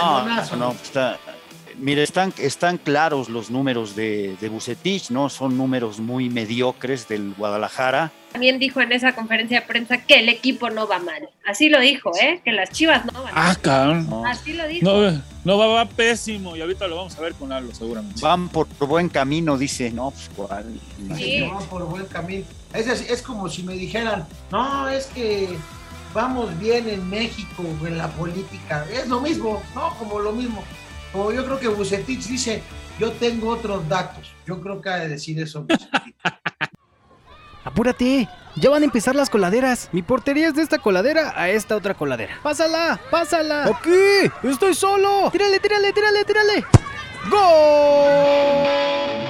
cañonazo. No, está, mire, están, están claros los números de, de Bucetich, ¿no? Son números muy mediocres del Guadalajara. También dijo en esa conferencia de prensa que el equipo no va mal. Así lo dijo, ¿eh? Que las chivas no van ah, mal. Ah, cabrón. Así lo dijo. No, no va, va, pésimo y ahorita lo vamos a ver con algo seguramente. Van por buen camino, dice. No, pues cuál. Sí. Van por buen camino. Es, es como si me dijeran, no, es que vamos bien en México, en la política. Es lo mismo, ¿no? Como lo mismo. Como yo creo que Bucetich dice, yo tengo otros datos. Yo creo que ha de decir eso. Apúrate, ya van a empezar las coladeras. Mi portería es de esta coladera a esta otra coladera. ¡Pásala! ¡Pásala! ¡Aquí! ¡Estoy solo! ¡Tírale, tírale, tírale, tírale! ¡Gol!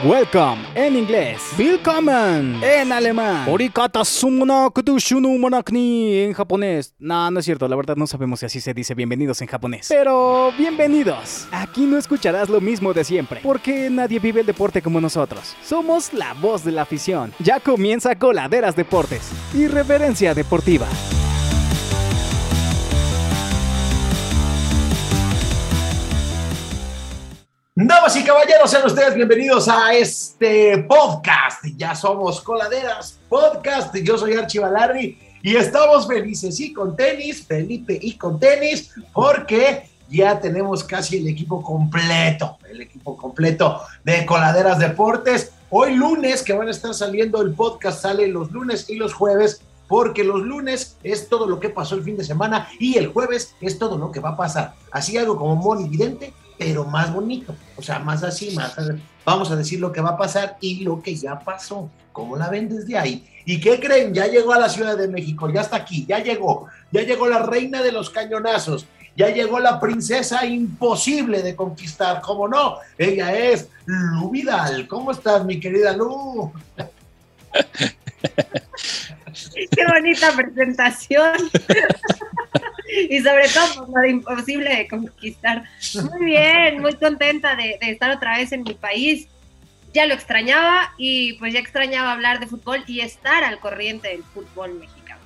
Welcome en inglés. Willkommen en alemán. Orikata monakni en japonés. No, no es cierto, la verdad no sabemos si así se dice bienvenidos en japonés. Pero bienvenidos. Aquí no escucharás lo mismo de siempre, porque nadie vive el deporte como nosotros. Somos la voz de la afición. Ya comienza Coladeras Deportes. Irreverencia deportiva. Damas y caballeros, sean ustedes bienvenidos a este podcast. Ya somos Coladeras Podcast. Yo soy Archie Balardi y estamos felices y con tenis, Felipe y con tenis, porque ya tenemos casi el equipo completo, el equipo completo de Coladeras Deportes. Hoy lunes, que van a estar saliendo el podcast, sale los lunes y los jueves porque los lunes es todo lo que pasó el fin de semana y el jueves es todo lo que va a pasar. Así algo como monividente pero más bonito, o sea, más así, más vamos a decir lo que va a pasar y lo que ya pasó, cómo la ven desde ahí. ¿Y qué creen? Ya llegó a la Ciudad de México, ya está aquí, ya llegó, ya llegó la reina de los cañonazos, ya llegó la princesa imposible de conquistar, ¿cómo no? Ella es Lu Vidal. ¿Cómo estás, mi querida Lu? Qué bonita presentación. y sobre todo por lo imposible de conquistar. Muy bien, muy contenta de, estar otra vez en mi país. Ya lo extrañaba y pues ya extrañaba hablar de fútbol y estar al corriente del fútbol mexicano.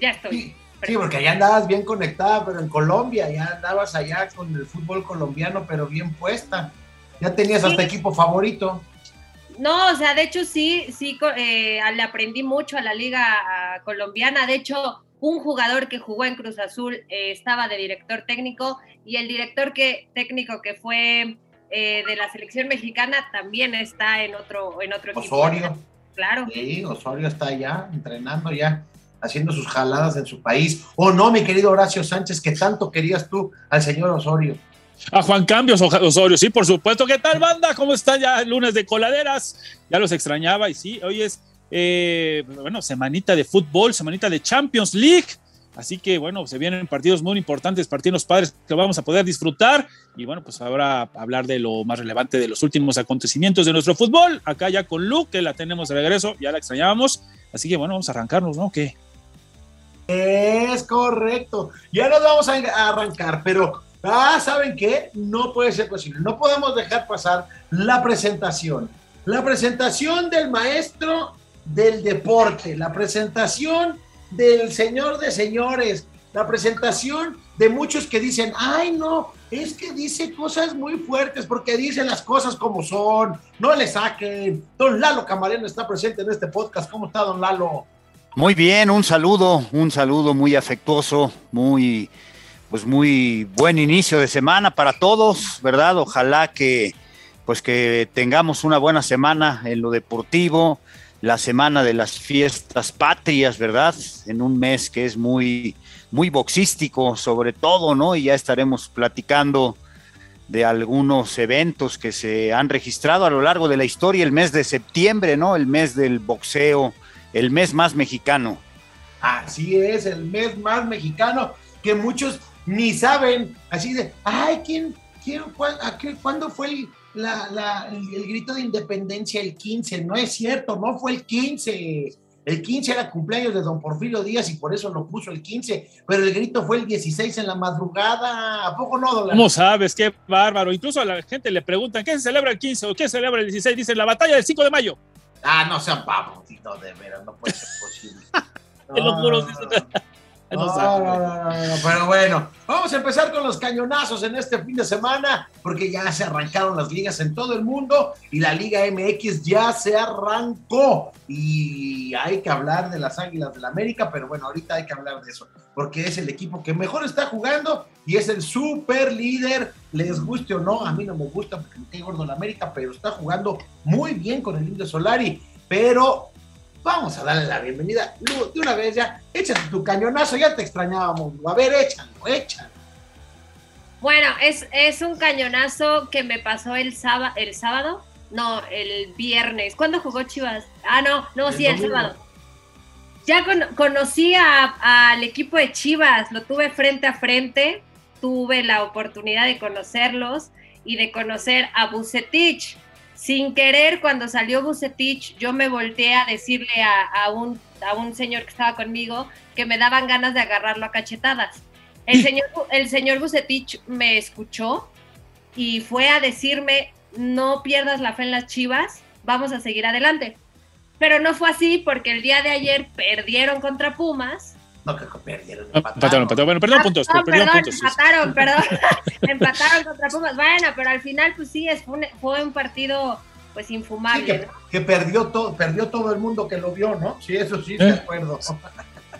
Ya estoy. Sí, porque allá andabas bien conectada, pero en Colombia, ya andabas allá con el fútbol colombiano, pero bien puesta. Ya tenías hasta equipo favorito. No, o sea, de hecho sí, sí, eh, le aprendí mucho a la liga colombiana. De hecho, un jugador que jugó en Cruz Azul eh, estaba de director técnico y el director que, técnico que fue eh, de la selección mexicana también está en otro, en otro equipo. Osorio. Claro. Sí, Osorio está allá entrenando ya, haciendo sus jaladas en su país. O no, mi querido Horacio Sánchez, que tanto querías tú al señor Osorio. A Juan Cambios Osorio, sí, por supuesto. ¿Qué tal, banda? ¿Cómo están ya el lunes de coladeras? Ya los extrañaba y sí, hoy es eh, bueno, semanita de fútbol, semanita de Champions League. Así que bueno, se vienen partidos muy importantes, partidos padres que vamos a poder disfrutar. Y bueno, pues ahora hablar de lo más relevante de los últimos acontecimientos de nuestro fútbol. Acá ya con Luke, que la tenemos de regreso, ya la extrañábamos. Así que bueno, vamos a arrancarnos, ¿no? ¿Qué? Es correcto. Ya nos vamos a arrancar, pero ah, ¿saben qué? No puede ser posible. No podemos dejar pasar la presentación. La presentación del maestro del deporte, la presentación del señor de señores, la presentación de muchos que dicen, ay no, es que dice cosas muy fuertes porque dice las cosas como son, no le saquen. Don Lalo Camarena está presente en este podcast. ¿Cómo está, don Lalo? Muy bien, un saludo, un saludo muy afectuoso, muy, pues muy buen inicio de semana para todos, ¿verdad? Ojalá que, pues que tengamos una buena semana en lo deportivo, la semana de las fiestas patrias, ¿verdad? En un mes que es muy, muy boxístico, sobre todo, ¿no? Y ya estaremos platicando de algunos eventos que se han registrado a lo largo de la historia, el mes de septiembre, ¿no? El mes del boxeo, el mes más mexicano. Así es, el mes más mexicano, que muchos ni saben, así de, ay, ¿quién, quién, cuándo fue el la, el, grito de independencia el 15. No es cierto, no fue el 15. El 15 era cumpleaños de don Porfirio Díaz y por eso lo puso el 15, pero el grito fue el 16 en la madrugada. ¿A poco no, don ¿Cómo sabes? Qué bárbaro. Incluso a la gente le preguntan, ¿qué se celebra el 15 o qué se celebra el 16? Dicen, la batalla del 5 de mayo. Ah, no sean babos, de veras, no puede ser posible. No No, no, pero bueno, vamos a empezar con los cañonazos en este fin de semana, porque ya se arrancaron las ligas en todo el mundo y la Liga MX ya se arrancó. Y hay que hablar de las Águilas del la América, pero bueno, ahorita hay que hablar de eso, porque es el equipo que mejor está jugando y es el super líder, les guste o no, a mí no me gusta porque me cae gordo la América, pero está jugando muy bien con el Indio Solari, pero Vamos a darle la bienvenida Lu, de una vez ya. Échate tu cañonazo, ya te extrañábamos. A ver, échalo, échalo. Bueno, es, es un cañonazo que me pasó el, sábado, el sábado. No, el viernes. ¿Cuándo jugó Chivas? Ah, no, no, El sí, el sábado. Ya con- conocí a- al equipo de Chivas, lo tuve frente a frente, tuve la oportunidad de conocerlos y de conocer a Bucetich. Sin querer, cuando salió Bucetich, yo me volteé a decirle a, a un, a un señor que estaba conmigo que me daban ganas de agarrarlo a cachetadas. El señor, el señor Bucetich me escuchó y fue a decirme, no pierdas la fe en las Chivas, vamos a seguir adelante. Pero no fue así porque el día de ayer perdieron contra Pumas. No, que perdieron. Ah, Empataron, empataron. Bueno, perdón Ah, puntos, no, perdón, puntos. sí. empataron, perdón. empataron contra Pumas. Bueno, pero al final, pues sí, es- fue un, fue un partido pues Sí, infumable. que, ¿no? que perdió, todo, perdió todo el mundo que lo vio, ¿no? Sí, eso sí, de ¿Eh? acuerdo.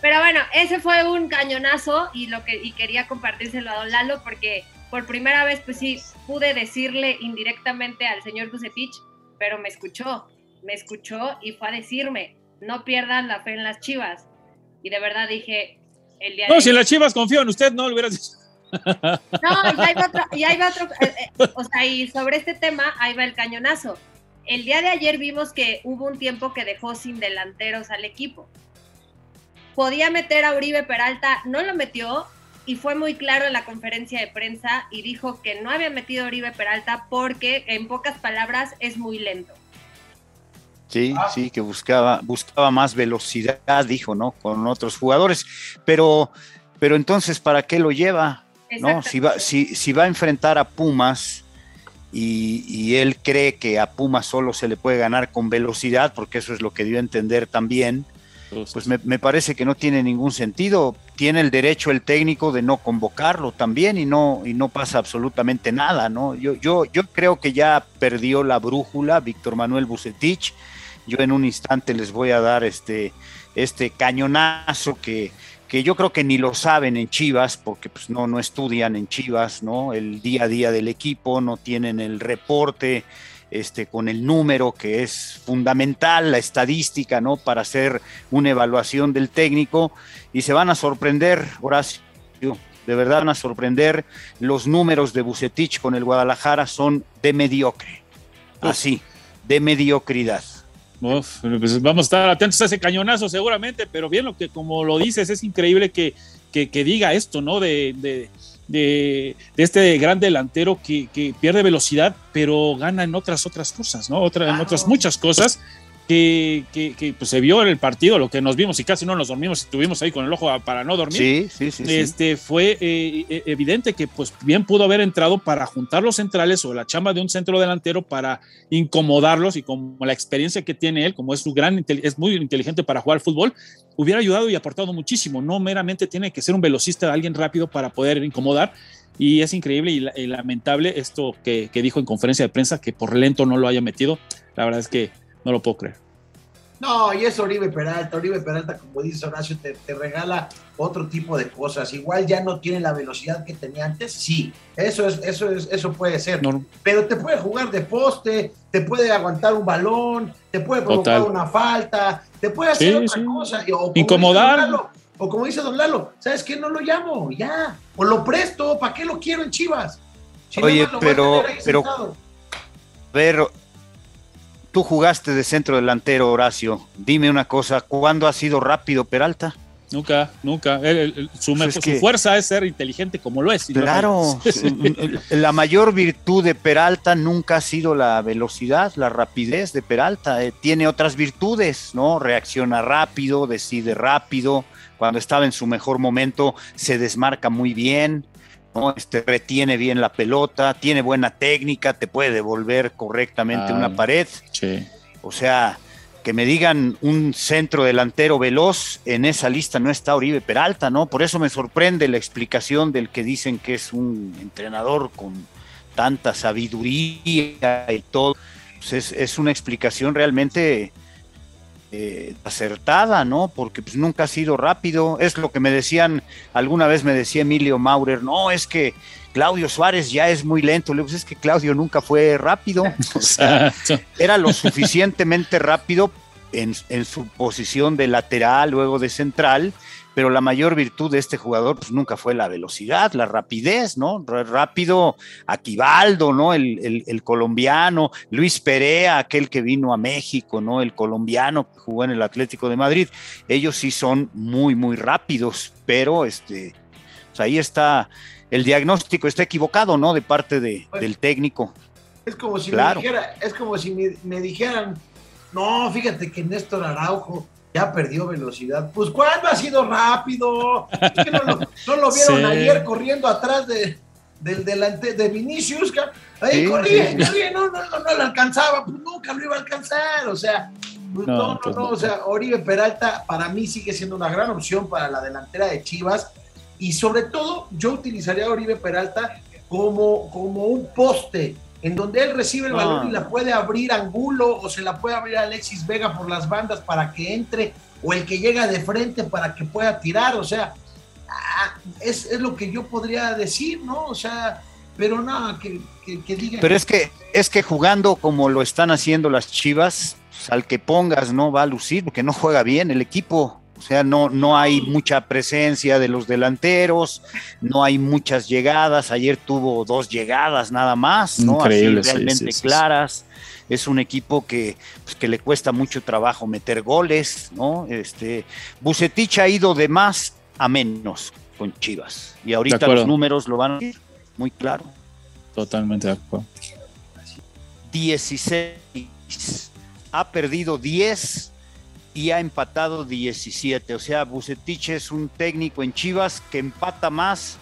Pero bueno, ese fue un cañonazo y lo que y quería compartírselo a Don Lalo porque por primera vez pues sí pude decirle indirectamente al señor Bucetich, pero me escuchó, me escuchó y fue a decirme, no pierdan la fe en las Chivas. Y de verdad dije, el día No, de si en las chivas confío en usted, no lo hubieras dicho. No, y ahí va otro, y ahí va otro, eh, eh, o sea, y sobre este tema, ahí va el cañonazo. El día de ayer vimos que hubo un tiempo que dejó sin delanteros al equipo. Podía meter a Uribe Peralta, no lo metió y fue muy claro en la conferencia de prensa y dijo que no había metido a Uribe Peralta porque, en pocas palabras, es muy lento. Sí, Ah. sí, que buscaba, buscaba más velocidad, dijo, ¿no? Con otros jugadores. Pero, pero entonces, ¿para qué lo lleva? ¿No? Si va, si, si va a enfrentar a Pumas y, y él cree que a Pumas solo se le puede ganar con velocidad, porque eso es lo que dio a entender también, pues me, me parece que no tiene ningún sentido. Tiene el derecho el técnico de no convocarlo también y no, y no pasa absolutamente nada, ¿no? Yo, yo, yo creo que ya perdió la brújula Víctor Manuel Bucetich. Yo en un instante les voy a dar este, este cañonazo que, que yo creo que ni lo saben en Chivas, porque pues no, no estudian en Chivas, ¿no? El día a día del equipo, no tienen el reporte este, con el número que es fundamental, la estadística, ¿no? Para hacer una evaluación del técnico y se van a sorprender, Horacio, de verdad van a sorprender. Los números de Bucetich con el Guadalajara son de mediocre, así, de mediocridad. Uf, pues vamos a estar atentos a ese cañonazo seguramente, pero bien lo que como lo dices, es increíble que, que, que diga esto, ¿no? De, de, de, de este gran delantero que, que, pierde velocidad, pero gana en otras otras cosas, ¿no? Otra, en otras muchas cosas que, que, que pues, se vio en el partido, lo que nos vimos y casi no nos dormimos y estuvimos ahí con el ojo para no dormir. Sí, sí, sí. sí. Este, fue eh, evidente que pues bien pudo haber entrado para juntar los centrales o la chamba de un centro delantero para incomodarlos y como la experiencia que tiene él, como es, su gran, es muy inteligente para jugar fútbol, hubiera ayudado y aportado muchísimo. No meramente tiene que ser un velocista, alguien rápido para poder incomodar. Y es increíble y, y lamentable esto que, que dijo en conferencia de prensa, que por lento no lo haya metido. La verdad es que no lo puedo creer. No, y es Oribe Peralta. Oribe Peralta, como dice Horacio, te, te, regala otro tipo de cosas. Igual ya no tiene la velocidad que tenía antes, sí. Eso es, eso es, eso puede ser. No. Pero te puede jugar de poste, te puede aguantar un balón, te puede provocar Total. una falta, te puede hacer sí, otra sí. cosa. O Incomodar. Lalo, o como dice Don Lalo, ¿sabes qué? No lo llamo, ya. O lo presto, ¿para qué lo quiero en Chivas? Si Oye, no pero, pero, pero, tú jugaste de centro delantero, Horacio. Dime una cosa, ¿cuándo ha sido rápido Peralta? Nunca, nunca. Él, él, su, pues es su que, fuerza es ser inteligente como lo es. Claro, la mayor virtud de Peralta nunca ha sido la velocidad, la rapidez de Peralta. Eh, tiene otras virtudes, ¿no? Reacciona rápido, decide rápido. Cuando estaba en su mejor momento, se desmarca muy bien. ¿No? Este, retiene bien la pelota, tiene buena técnica, te puede devolver correctamente ah, una pared. Sí. O sea, que me digan un centro delantero veloz, en esa lista no está Oribe Peralta, ¿no? Por eso me sorprende la explicación del que dicen que es un entrenador con tanta sabiduría y todo. Pues es, es, una explicación realmente eh, acertada, ¿no? Porque pues, nunca ha sido rápido. Es lo que me decían, alguna vez me decía Emilio Maurer, no, es que Claudio Suárez ya es muy lento. Le digo, pues, es que Claudio nunca fue rápido. O sea, era lo suficientemente rápido en, en, su posición de lateral, luego de central, pero la mayor virtud de este jugador pues nunca fue la velocidad, la rapidez, ¿no? Rápido Aquivaldo, ¿no? El, el, el, colombiano, Luis Perea, aquel que vino a México, ¿no? El colombiano que jugó en el Atlético de Madrid. Ellos sí son muy, muy rápidos, pero este, pues ahí está, el diagnóstico está equivocado, ¿no? De parte de, Pues, del técnico. Es como si Claro. me dijera, es como si me, me dijeran, no, fíjate que Néstor Araujo ya perdió velocidad. Pues ¿cuándo ha sido rápido? Es que no, lo, no lo vieron Sí. ayer corriendo atrás de, del delante de Vinicius, ahí Sí, corría, sí, sí. corría, no, no, no, no lo alcanzaba, pues nunca lo iba a alcanzar, o sea, pues, No, no, no, pues no, no. o sea, Oribe Peralta para mí sigue siendo una gran opción para la delantera de Chivas y sobre todo yo utilizaría a Oribe Peralta como, como un poste en donde él recibe el Ah. balón y la puede abrir Angulo o se la puede abrir Alexis Vega por las bandas para que entre o el que llega de frente para que pueda tirar, o sea, ah, es, es lo que yo podría decir, ¿no? O sea, pero no, que, que, que digan Pero es que, es que jugando como lo están haciendo las Chivas, pues, al que pongas no va a lucir, porque no juega bien el equipo. O sea, no, no hay mucha presencia de los delanteros, no hay muchas llegadas. Ayer tuvo dos llegadas nada más, ¿no? Increíble, Así sí, realmente sí, sí, sí. claras. Es un equipo que, pues, que le cuesta mucho trabajo meter goles, ¿no? Este, Bucetich ha ido de más a menos con Chivas. Y ahorita los números lo van a decir muy claro. Totalmente de acuerdo. 16. Ha perdido 10 y ha empatado 17. O sea, Bucetich es un técnico en Chivas que empata más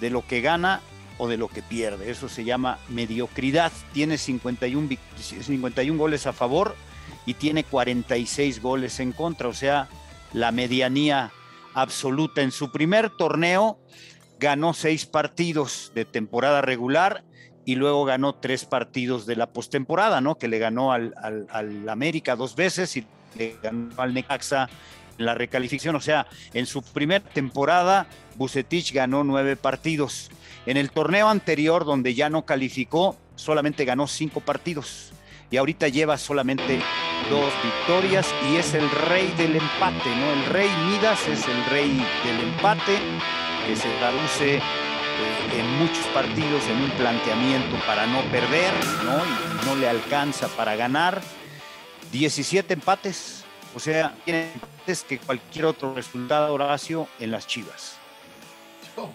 de lo que gana o de lo que pierde. Eso se llama mediocridad. Tiene 51, vic- 51 goles a favor y tiene 46 goles en contra. O sea, la medianía absoluta. En su primer torneo ganó seis partidos de temporada regular y luego ganó tres partidos de la postemporada, ¿no? Que le ganó al, al, al América dos veces y le ganó al Necaxa en la recalificación. O sea, en su primera temporada, Bucetich ganó nueve partidos. En el torneo anterior, donde ya no calificó, solamente ganó cinco partidos. Y ahorita lleva solamente dos victorias y es el rey del empate, ¿no? El rey Midas es el rey del empate que se traduce eh, en muchos partidos en un planteamiento para no perder, ¿no? Y no le alcanza para ganar. 17 empates, o sea, tiene empates que cualquier otro resultado, Horacio, en las Chivas. oh,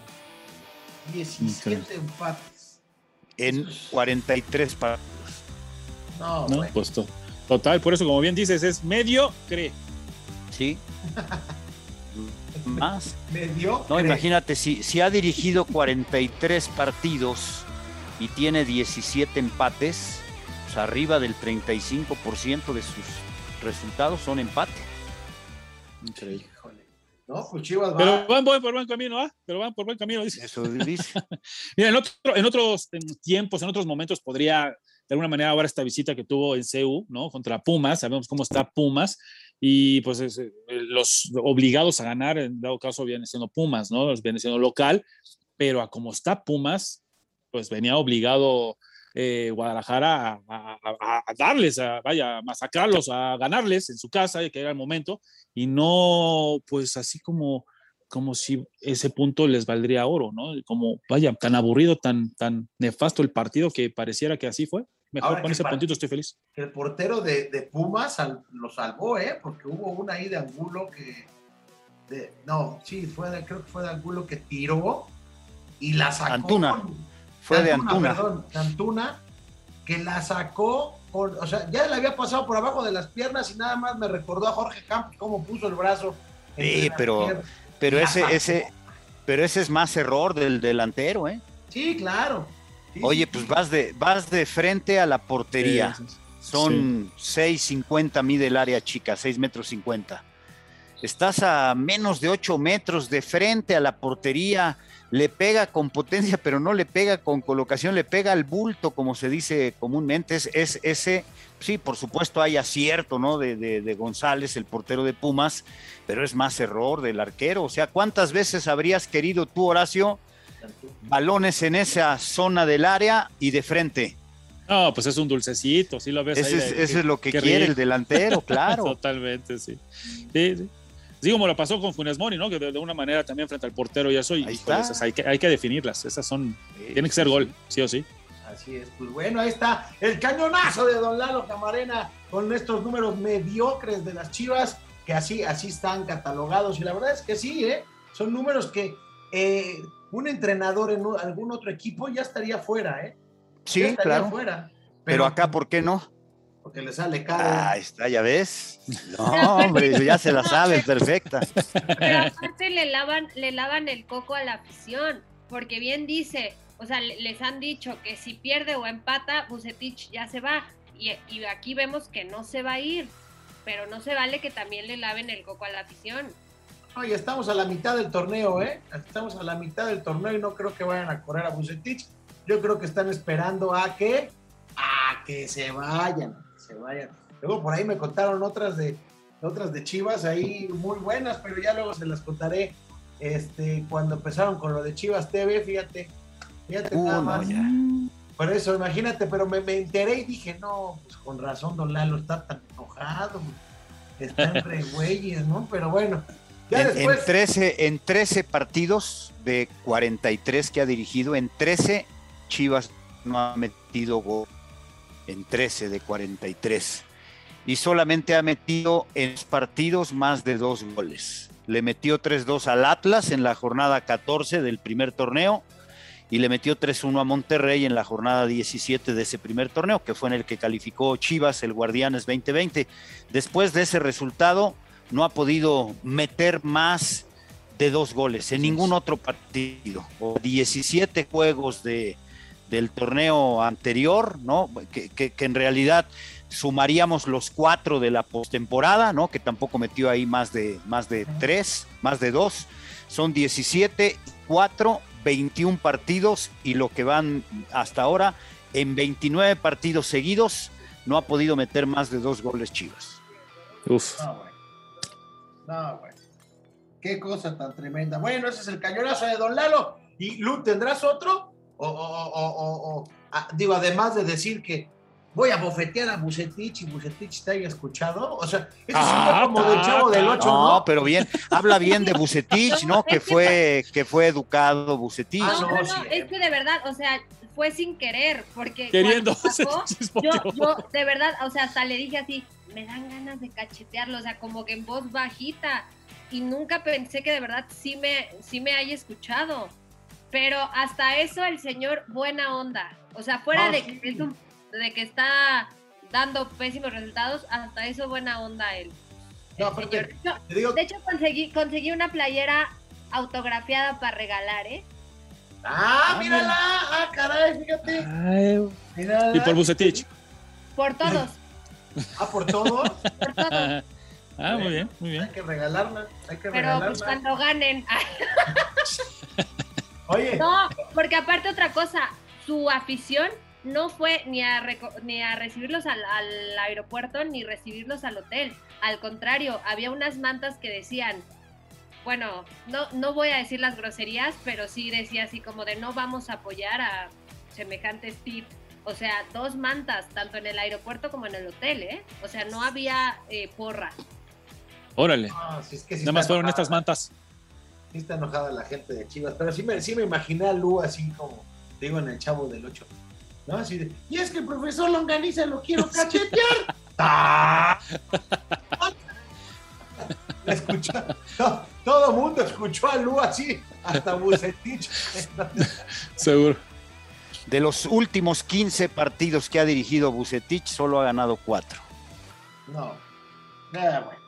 17 empates. En 43 partidos. No, ¿no? Pues to- total, por eso, como bien dices, es medio cree. ¿Sí? Más. medio. No, imagínate, si, si ha dirigido 43 partidos y tiene 17 empates, pues arriba del 35% de sus resultados son empate. Increíble. Híjole. No, pues Chivas va. Pero van por buen camino, ¿ah? Pero van por buen camino, dice. Eso dice. Mira, en, otro- en otros en tiempos, en otros momentos, podría de alguna manera ahora esta visita que tuvo en CEU, ¿no? Contra Pumas, sabemos cómo está Pumas, y pues es, eh, los obligados a ganar, en dado caso, viene siendo Pumas, ¿no? Viene siendo local, pero a como está Pumas, pues venía obligado eh, Guadalajara a, a- a- a darles, a, vaya, a masacrarlos, a ganarles en su casa, que era el momento, y no, pues así como como si ese punto les valdría oro, ¿no? Como, vaya, tan aburrido, tan, tan nefasto el partido que pareciera que así fue. Mejor Ahora con ese puntito estoy feliz. El portero de, de Pumas sal- lo salvó, ¿eh? Porque hubo una ahí de Angulo que. de- no, sí, fue de- creo que fue de Angulo que tiró y la sacó. Antuna. con- Fue de Antuna. Perdón, de Antuna, que la sacó. con- o sea, ya le había pasado por abajo de las piernas y nada más me recordó a Jorge Campos cómo puso el brazo. Sí, pero-. Pero ese, sacó. ese, pero ese es más error del delantero, ¿eh? Sí, claro. Sí, Oye, sí, pues sí. vas de, vas de frente a la portería. Sí, sí, Son 6.50 mide el área chica, 6 metros 50. Estás a menos de 8 metros de frente a la portería, le pega con potencia, pero no le pega con colocación, le pega al bulto, como se dice comúnmente. Es, es ese, sí, por supuesto hay acierto, ¿no? De, de, de González, el portero de Pumas, pero es más error del arquero. O sea, ¿cuántas veces habrías querido tú, Horacio, balones en esa zona del área y de frente? No, pues es un dulcecito, sí lo ves. Ese, ahí, es, ese es lo que quiere el delantero, claro. Totalmente, sí. Sí, sí. Sí, como lo pasó con Funes Mori, ¿no? Que de, de una manera también frente al portero y eso, y Ahí está. esas hay, que, hay que definirlas. Esas son. Tiene que ser gol, sí o sí. Así es, pues bueno, ahí está el cañonazo de Don Lalo Camarena con estos números mediocres de las Chivas, que así, así están catalogados. Y la verdad es que sí, ¿eh? son números que eh, un entrenador en algún otro equipo ya estaría fuera, ¿eh? Ya Sí, estaría claro. fuera. Pero acá, ¿por qué no? Porque le sale caro. Ah, ahí está, ya ves. No, hombre, ya se la saben, perfecta. Pero aparte le lavan, le lavan el coco a la afición, porque bien dice, o sea, le- les han dicho que si pierde o empata, Bucetich ya se va. Y, y aquí vemos que no se va a ir, pero no se vale que también le laven el coco a la afición. Oye, estamos a la mitad del torneo, ¿eh? Estamos a la mitad del torneo y no creo que vayan a correr a Bucetich. Yo creo que están esperando a que, a que se vayan, se vayan. Luego por ahí me contaron otras de, otras de Chivas ahí muy buenas, pero ya luego se las contaré. Este, cuando empezaron con lo de Chivas TV, fíjate, fíjate Uh, nada más. Por eso, imagínate, pero me, me enteré y dije, no, pues con razón, don Lalo está tan enojado, están re güeyes, ¿no? Pero bueno, ya En, en después. 13, en 13 partidos de 43 que ha dirigido, en 13 Chivas no ha metido gol. En 13 de 43. Y solamente ha metido en los partidos más de dos goles. Le metió 3-2 al Atlas en la jornada 14 del primer torneo y le metió 3-1 a Monterrey en la jornada 17 de ese primer torneo, que fue en el que calificó Chivas, el Guardianes 2020. Después de ese resultado, no ha podido meter más de dos goles en ningún otro partido. O 17 juegos de, del torneo anterior, ¿no? Que, que- que en realidad sumaríamos los cuatro de la postemporada, ¿no? Que tampoco metió ahí más de, más de tres, más de dos. Son 17, 4, 21 partidos y lo que van hasta ahora en 29 partidos seguidos no ha podido meter más de dos goles Chivas. Uf. No, güey. No, güey. Qué cosa tan tremenda. Bueno, ese es el cañonazo de Don Lalo. ¿Y Lu, tendrás otro? O, o- o- o- o- ah, digo, además de decir que voy a bofetear a Bucetich y Bucetich te haya escuchado. O sea, eso Ah, sería como del chavo del ta, 8, No, ¿no? pero bien, habla bien de Bucetich, ¿no? Que fue, que fue educado Bucetich. Ah, No, no, es eh. que de verdad, o sea, fue sin querer, porque Queriendo. yo, yo de verdad, o sea, hasta le dije así, me dan ganas de cachetearlo, o sea, como que en voz bajita, y nunca pensé que de verdad sí me, sí me haya escuchado. Pero hasta eso el señor buena onda, o sea, fuera Ah, de, sí. que es un- de que está dando pésimos resultados, hasta eso buena onda él. No, aparte. De hecho- Te digo, de hecho, conseguí, conseguí una playera autografiada para regalar, ¿eh? ah, mírala. Ah, caray, fíjate. Mírala. Y por Bucetich. Por todos, Ah, por todo. por todos. Ah, muy bien, muy bien. hay que regalarla. Hay que Pero regalarla. pues cuando ganen. Oye, No, porque aparte otra cosa, su afición no fue ni a, reco- ni a recibirlos al, al aeropuerto ni recibirlos al hotel. Al contrario, había unas mantas que decían, bueno, no, no voy a decir las groserías, pero sí decía así como de no vamos a apoyar a semejantes tips. O sea, dos mantas, tanto en el aeropuerto como en el hotel, ¿eh? O sea, no había eh, porra. Órale. no, si es que sí Nada más fueron estas mantas. Sí está enojada la gente de Chivas, pero sí me, sí me imaginé a Lu así como, te digo, en el Chavo del 8. ¿No? Así de, y es que el profesor Longaniza lo quiero cachetear. ¡Ah! La escuchó, to- todo el mundo escuchó a Lu así, hasta Bucetich. Seguro. De los últimos 15 partidos que ha dirigido Bucetich, solo ha ganado 4. No, nada, bueno.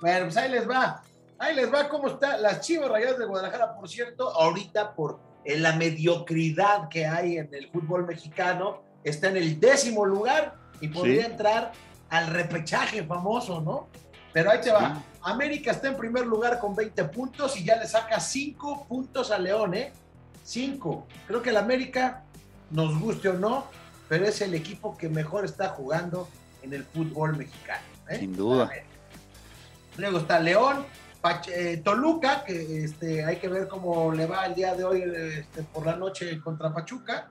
Bueno, pues ahí les va. Ahí les va cómo está las Chivas Rayadas de Guadalajara, por cierto, ahorita por eh, la mediocridad que hay en el fútbol mexicano, está en el décimo lugar y podría entrar al repechaje famoso, ¿no? Pero ahí te va. América está en primer lugar con 20 puntos y ya le saca 5 puntos a León, ¿eh? 5. Creo que el América, nos guste o no, pero es el equipo que mejor está jugando en el fútbol mexicano. ¿eh? Sin duda. Luego está León, eh, Toluca, que este, hay que ver cómo le va el día de hoy este, por la noche contra Pachuca.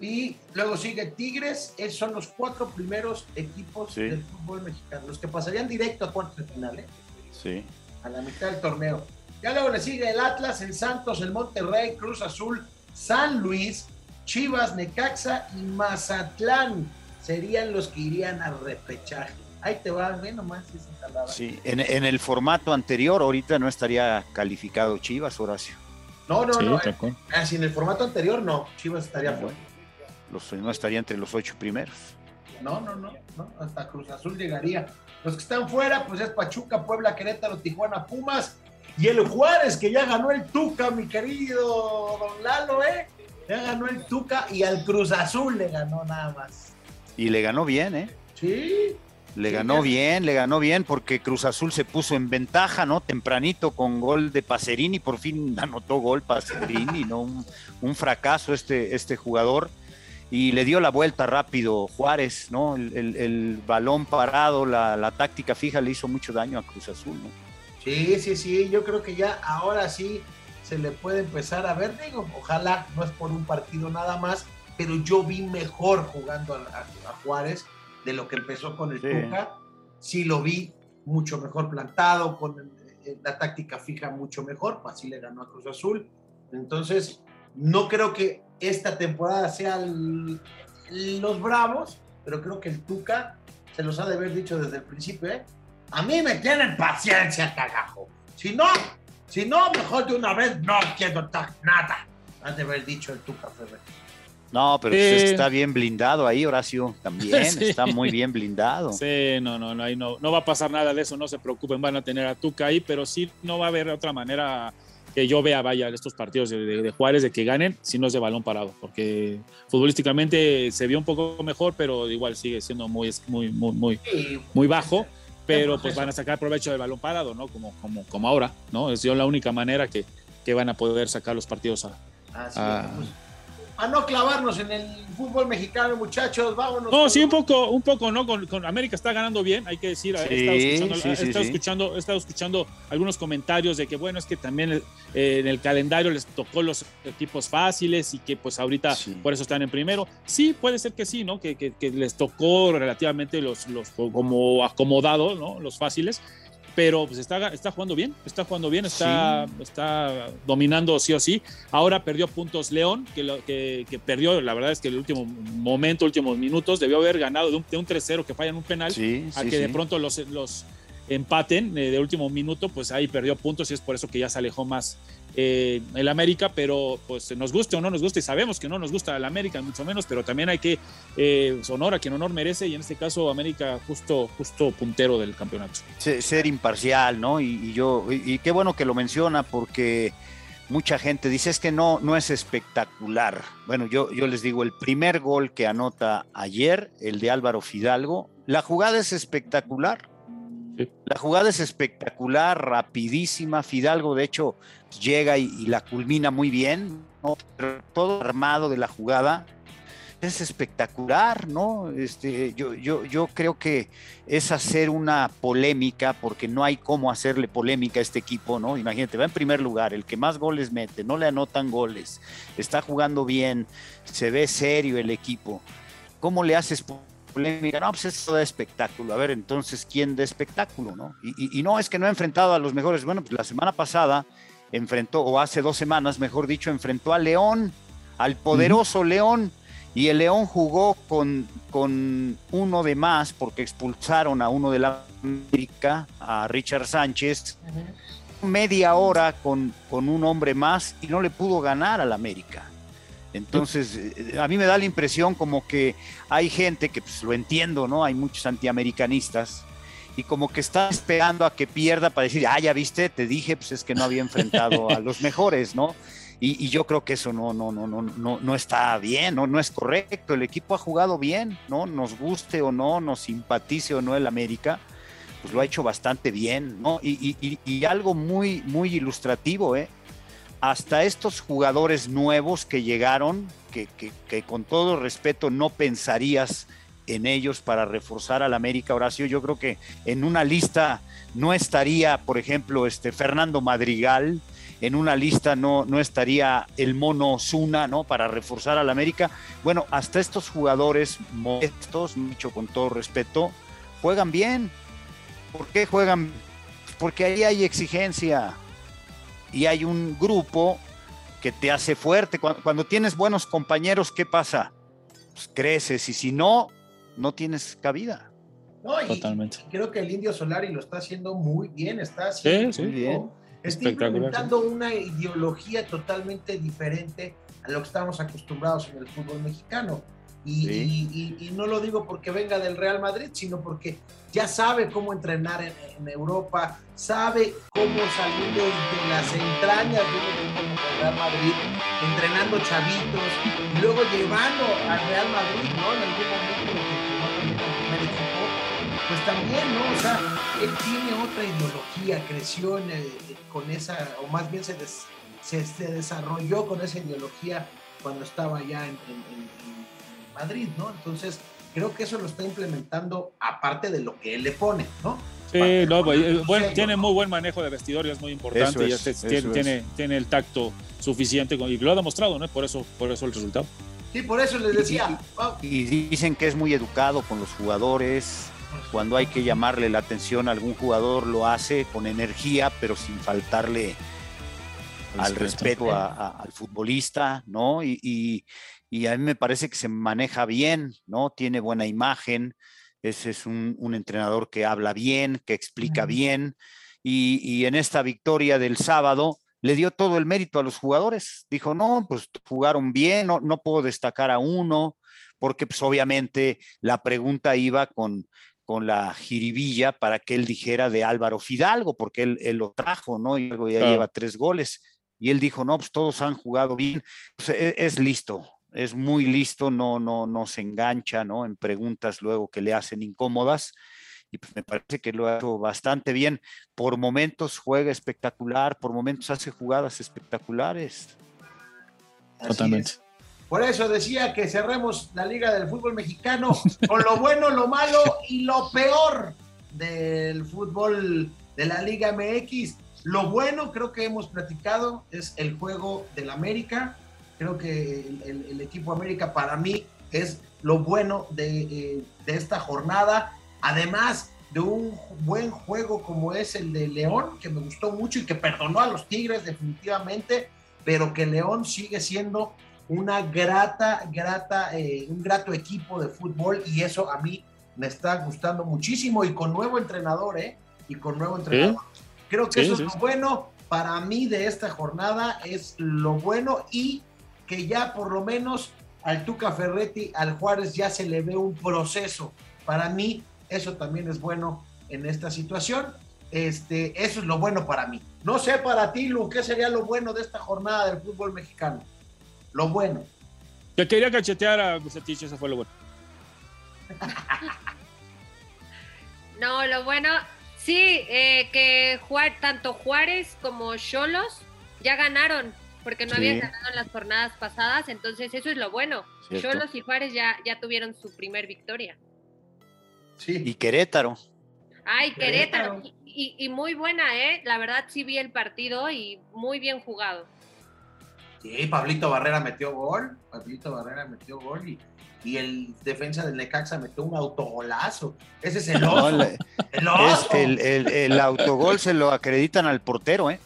Y luego sigue Tigres, esos son los cuatro primeros equipos del fútbol mexicano, los que pasarían directo a cuartos de final, ¿eh? Sí. A la mitad del torneo. Ya luego le sigue el Atlas, el Santos, el Monterrey, Cruz Azul, San Luis, Chivas, Necaxa y Mazatlán. Serían los que irían al repechaje. Ahí te va, ve nomás esa Sí, en, en, el formato anterior, ahorita no estaría calificado Chivas, Horacio. No, no, no. Eh, así en el formato anterior no, Chivas estaría fuera. Los, no estaría entre los ocho primeros. No, no, no, no, hasta Cruz Azul llegaría. Los que están fuera, pues es Pachuca, Puebla, Querétaro, Tijuana, Pumas y el Juárez, que ya ganó el Tuca, mi querido Don Lalo, ¿eh? Ya ganó el Tuca y al Cruz Azul le ganó nada más. Y le ganó bien, ¿eh? Sí. Le ganó bien, le ganó bien porque Cruz Azul se puso en ventaja, ¿no? Tempranito con gol de Pacerini, por fin anotó gol Pacerini, ¿no? Un, fracaso este, este jugador y le dio la vuelta rápido Juárez, ¿no? El, balón parado, la, la, táctica fija le hizo mucho daño a Cruz Azul, ¿no? Sí, sí, sí, yo creo que ya ahora sí se le puede empezar a ver, digo, ojalá no es por un partido nada más, pero yo vi mejor jugando a Juárez de lo que empezó con el Tuca. Sí lo vi mucho mejor plantado, con eh, la táctica fija mucho mejor, pues así le ganó a Cruz Azul. Entonces, no creo que esta temporada sean los Bravos, pero creo que el Tuca se los ha de haber dicho desde el principio, ¿eh? A mí me tienen paciencia, cagajo. Si no, si no, mejor de una vez no quiero nada. Ha de haber dicho el Tuca Ferrer. No, pero pues está bien blindado ahí, Horacio, también, está muy bien blindado. Sí, no, no, no, ahí no, no va a pasar nada de eso, no se preocupen, van a tener a Tuca ahí, pero sí no va a haber otra manera que yo vea, vaya, estos partidos de, Juárez de que ganen si no es de balón parado, porque futbolísticamente se vio un poco mejor, pero igual sigue siendo muy, muy, muy, muy, muy bajo, pero pues van a sacar provecho del balón parado, ¿no? Como, como, como ahora, ¿no? Es yo la única manera que, que van a poder sacar los partidos a, a, a no clavarnos en el fútbol mexicano, muchachos, vámonos. No, sí, un poco, un poco, ¿no? Con, América está ganando bien, hay que decir. he, estado escuchando, he, estado escuchando, algunos comentarios de que, bueno, es que también eh, en el calendario les tocó los equipos fáciles y que pues ahorita por eso están en primero. Sí, puede ser que sí, ¿no? Que, que, les tocó relativamente los, los como acomodados, ¿no? Los fáciles pero pues está, está jugando bien, está jugando bien, está, está dominando sí o sí. Ahora perdió puntos León, que, lo, que, perdió, la verdad es que el último momento, últimos minutos, debió haber ganado de un, de un 3-0 que fallan un penal, a que de pronto los, los empaten eh, de último minuto, pues ahí perdió puntos y es por eso que ya se alejó más eh, el América, pero pues nos guste o no nos guste, y sabemos que no nos gusta el América, mucho menos, pero también hay que eh, a quien honor merece, y en este caso América justo, justo puntero del campeonato. Ser imparcial, ¿no? Y, yo, y, qué bueno que lo menciona, porque mucha gente dice es que no, no es espectacular. Bueno, yo, yo les digo, el primer gol que anota ayer, el de Álvaro Fidalgo, la jugada es espectacular la jugada es espectacular, rapidísima. Fidalgo, de hecho, llega y, la culmina muy bien, Pero todo armado de la jugada es espectacular, ¿no? Este, yo, yo, yo creo que es hacer una polémica, porque no hay cómo hacerle polémica a este equipo, ¿no? Imagínate, va en primer lugar, el que más goles mete, no le anotan goles, está jugando bien, se ve serio el equipo. ¿Cómo le haces polémica, no, pues eso da espectáculo. A ver, entonces, ¿quién da espectáculo, no? Y, no es que no ha enfrentado a los mejores. Bueno, pues la semana pasada enfrentó, o hace dos semanas, mejor dicho, enfrentó a León, al poderoso León, y el León jugó con, con uno de más, porque expulsaron a uno de la América, a Richard Sánchez, media hora con, con un hombre más, y no le pudo ganar al América. Entonces, eh, a mí me da la impresión como que hay gente que, pues lo entiendo, ¿no? Hay muchos antiamericanistas y como que está esperando a que pierda para decir, ah, ya viste, te dije, pues es que no había enfrentado a los mejores, ¿no? Y, yo creo que eso no, no, no, no, no, no está bien, no, no es correcto. El equipo ha jugado bien, ¿no? Nos guste o no, nos simpatice o no el América, pues lo ha hecho bastante bien, ¿no? Y, y, y algo muy, muy ilustrativo, ¿eh? Hasta estos jugadores nuevos que llegaron, que, con todo respeto no pensarías en ellos para reforzar al América, Horacio. Yo creo que en una lista no estaría, por ejemplo, este Fernando Madrigal, en una lista no, no estaría el mono Zuna, ¿no? Para reforzar al América. Bueno, hasta estos jugadores modestos, dicho con todo respeto, juegan bien. ¿Por qué juegan? Porque ahí hay exigencia y hay un grupo que te hace fuerte. Cuando, tienes buenos compañeros, ¿qué pasa? Pues creces y si no, no tienes cabida. No, Totalmente. creo que el Indio Solari lo está haciendo muy bien, está haciendo sí, bien está implementando una ideología totalmente diferente a lo que estamos acostumbrados en el fútbol mexicano. Y, no lo digo porque venga del Real Madrid, sino porque ya sabe cómo entrenar en, Europa, sabe cómo salir de las entrañas del Real Madrid, entrenando chavitos, y luego llevando al Real Madrid, ¿no? En algún momento, equipo, pues también, ¿no? O sea, él tiene otra ideología, creció con esa, o más bien se, se, desarrolló con esa ideología cuando estaba ya en, Madrid, ¿no? Entonces, creo que eso lo está implementando aparte de lo que él le pone, ¿no? Sí, no, pues, eh, bueno, tiene muy buen manejo de vestidor es muy importante y este tiene, tiene, el tacto suficiente y lo ha demostrado, ¿no? Por eso, por eso el resultado. Sí, por eso les decía. y dicen que es muy educado con los jugadores, cuando hay que llamarle la atención a algún jugador, lo hace con energía, pero sin faltarle al respeto al futbolista, ¿no? Y, a mí me parece que se maneja bien, ¿no? Tiene buena imagen, ese es un, entrenador que habla bien, que explica bien, y, en esta victoria del sábado le dio todo el mérito a los jugadores. Dijo, no, pues jugaron bien, no, no puedo destacar a uno, porque pues obviamente la pregunta iba con con la jiribilla para que él dijera de Álvaro Fidalgo, porque él, lo trajo, ¿no? Y luego ya lleva tres goles. Y él dijo, no, pues todos han jugado bien. Pues, e, es, listo, es muy listo, no, no, no se engancha, ¿no? En preguntas luego que le hacen incómodas. Y pues me parece que lo ha hecho bastante bien. Por momentos juega espectacular, por momentos hace jugadas espectaculares. Totalmente. Por eso decía que cerremos la Liga del Fútbol Mexicano con lo bueno, lo malo y lo peor del fútbol de la Liga MX. Lo bueno, creo que hemos platicado, es el juego del América. Creo que el, equipo América para mí es lo bueno de, eh, de esta jornada. Además de un buen juego como es el de León, que me gustó mucho y que perdonó a los Tigres definitivamente, pero que León sigue siendo una grata, grata, eh, un grato equipo de fútbol y eso a mí me está gustando muchísimo y con nuevo entrenador, ¿eh? Y con nuevo entrenador. Creo que eso es lo bueno para mí de esta jornada, es lo bueno y que ya por lo menos al Tuca Ferretti, al Juárez ya se le ve un proceso. Para mí eso también es bueno en esta situación. Este, eso es lo bueno para mí. No sé para ti, Lu, ¿qué sería lo bueno de esta jornada del fútbol mexicano? lo bueno. Que quería cachetear a Bucetich, eso fue lo bueno. no, lo bueno, sí, eh, que tanto Juárez como Cholos ya ganaron, porque no habían ganado en las jornadas pasadas, entonces eso es lo bueno. Cholos y Juárez ya, ya tuvieron su primer victoria. Sí. Y Querétaro. Ay, Querétaro. Y, y, muy buena, ¿eh? La verdad sí vi el partido y muy bien jugado. Sí, Pablito Barrera metió gol, Pablito Barrera metió gol y, y el defensa del Necaxa metió un autogolazo. Ese es el oso. el, el, autogol se lo acreditan al portero, ¿eh?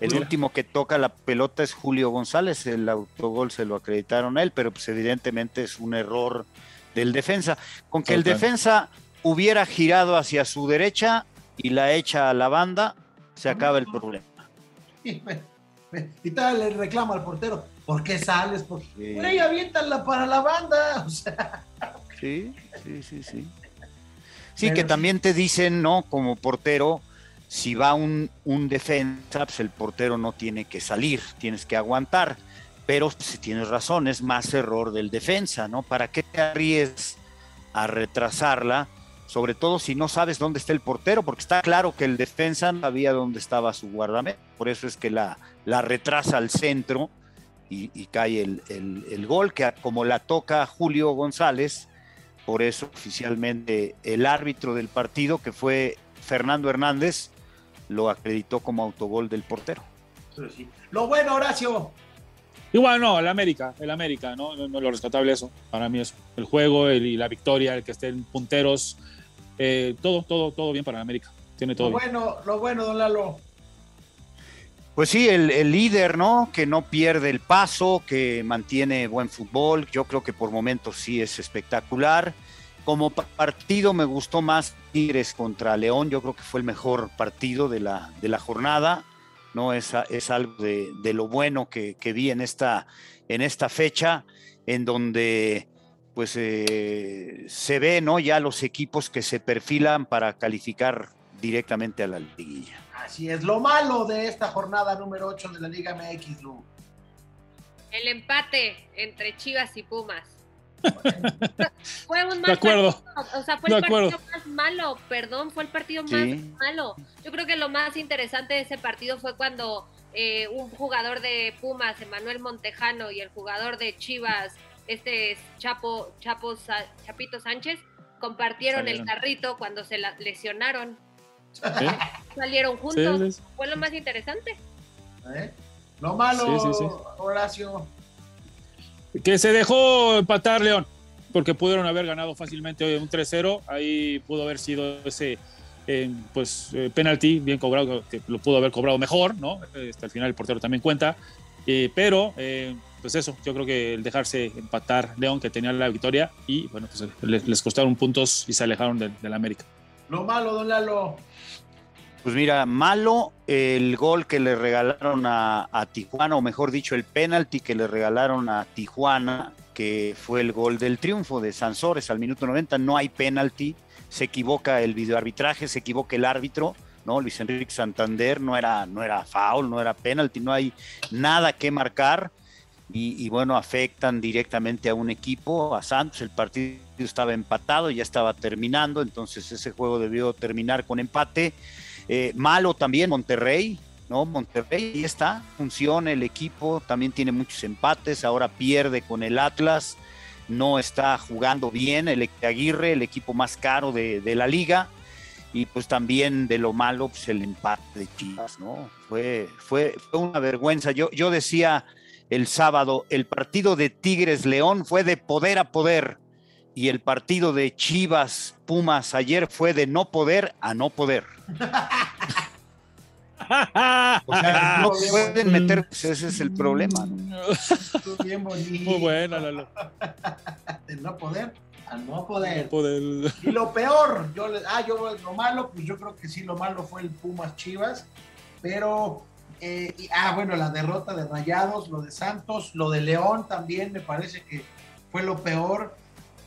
El último que toca la pelota es Julio González, el autogol se lo acreditaron a él, pero pues evidentemente es un error del defensa. Con que el defensa hubiera girado hacia su derecha y la echa a la banda, se acaba el problema. Y tal, le reclama al portero, ¿por qué sales? Porque, sí. aviéntala para la banda. Sí, sí, sí, sí. Sí, que también te dicen, ¿no? Como portero, si va un, un defensa, pues el portero no tiene que salir, tienes que aguantar. Pero si tienes razón, es más error del defensa, ¿no? ¿Para qué te arriesgas a retrasarla? Sobre todo si no sabes dónde está el portero, porque está claro que el defensa no sabía dónde estaba su guardameta. Por eso es que la, la retrasa al centro y, y cae el, el, el, gol, que como la toca Julio González, por eso oficialmente el árbitro del partido, que fue Fernando Hernández, lo acreditó como autogol del portero. Sí. Lo bueno, Horacio. Igual no, el América, el América, ¿no? No, no lo rescatable eso. Para mí es el juego el, y la victoria, el que estén punteros, eh, todo, todo, todo bien para el América. Tiene todo. Lo bueno, lo bueno, don Lalo. Pues sí, el, el, líder, ¿no? Que no pierde el paso, que mantiene buen fútbol. Yo creo que por momentos sí es espectacular. Como partido me gustó más Tigres contra León. Yo creo que fue el mejor partido de la, de la jornada. ¿no? Es, es algo de, de lo bueno que, que, vi en esta, en esta fecha, en donde pues eh, se ve ¿no? ya los equipos que se perfilan para calificar directamente a la liguilla. Así es, lo malo de esta jornada número 8 de la Liga MX, Lu. El empate entre Chivas y Pumas. fue un mal de acuerdo. partido, o sea, fue de el partido más malo, perdón, fue el partido Sí. más malo. Yo creo que lo más interesante de ese partido fue cuando eh, un jugador de Pumas, Emanuel Montejano, y el jugador de Chivas, este es Chapo, Chapo Sa- Chapito Sánchez, compartieron Salieron. el carrito cuando se la- lesionaron. Salieron juntos. sí, sí. Fue lo más interesante. ¿Eh? Lo malo, Sí, sí, sí. Horacio. Que se dejó empatar León, porque pudieron haber ganado fácilmente hoy un 3-0. Ahí pudo haber sido ese eh, pues eh, penalti bien cobrado, que lo pudo haber cobrado mejor, ¿no? Este, al final el portero también cuenta. Eh, pero, pues eso, yo creo que el dejarse empatar León, que tenía la victoria, y bueno, pues les, costaron puntos y se alejaron del del América. Lo malo, don Lalo. Pues mira, malo el gol que le regalaron a, Tijuana, o mejor dicho, el penalti que le regalaron a Tijuana, que fue el gol del triunfo de Sansores al minuto 90. No hay penalti, se equivoca el videoarbitraje, se equivoca el árbitro, ¿no? Luis Enrique Santander, no era, no era foul, no era penalti, no hay nada que marcar. Y, y bueno, afectan directamente a un equipo, a Santos. El partido estaba empatado, ya estaba terminando, entonces ese juego debió terminar con empate. Eh, malo también Monterrey, ¿no? Monterrey, ahí está, funciona el equipo, también tiene muchos empates, ahora pierde con el Atlas, no está jugando bien el Aguirre, el equipo más caro de, la liga, y pues también de lo malo, pues el empate de Chivas, ¿no? Fue, fue, fue una vergüenza. Yo, yo decía el sábado, el partido de Tigres León fue de poder a poder, y el partido de Chivas Pumas ayer fue de no poder a no poder. O sea, no pueden meter, pues ese es el problema. ¿no? Bien bonito. Muy buena, Lalo. De no poder a no poder. Poder- Y lo peor, yo le- ah, yo lo malo, pues yo creo que sí, lo malo fue el Pumas Chivas, pero, eh, y- ah, bueno, la derrota de Rayados, lo de Santos, lo de León también me parece que fue lo peor.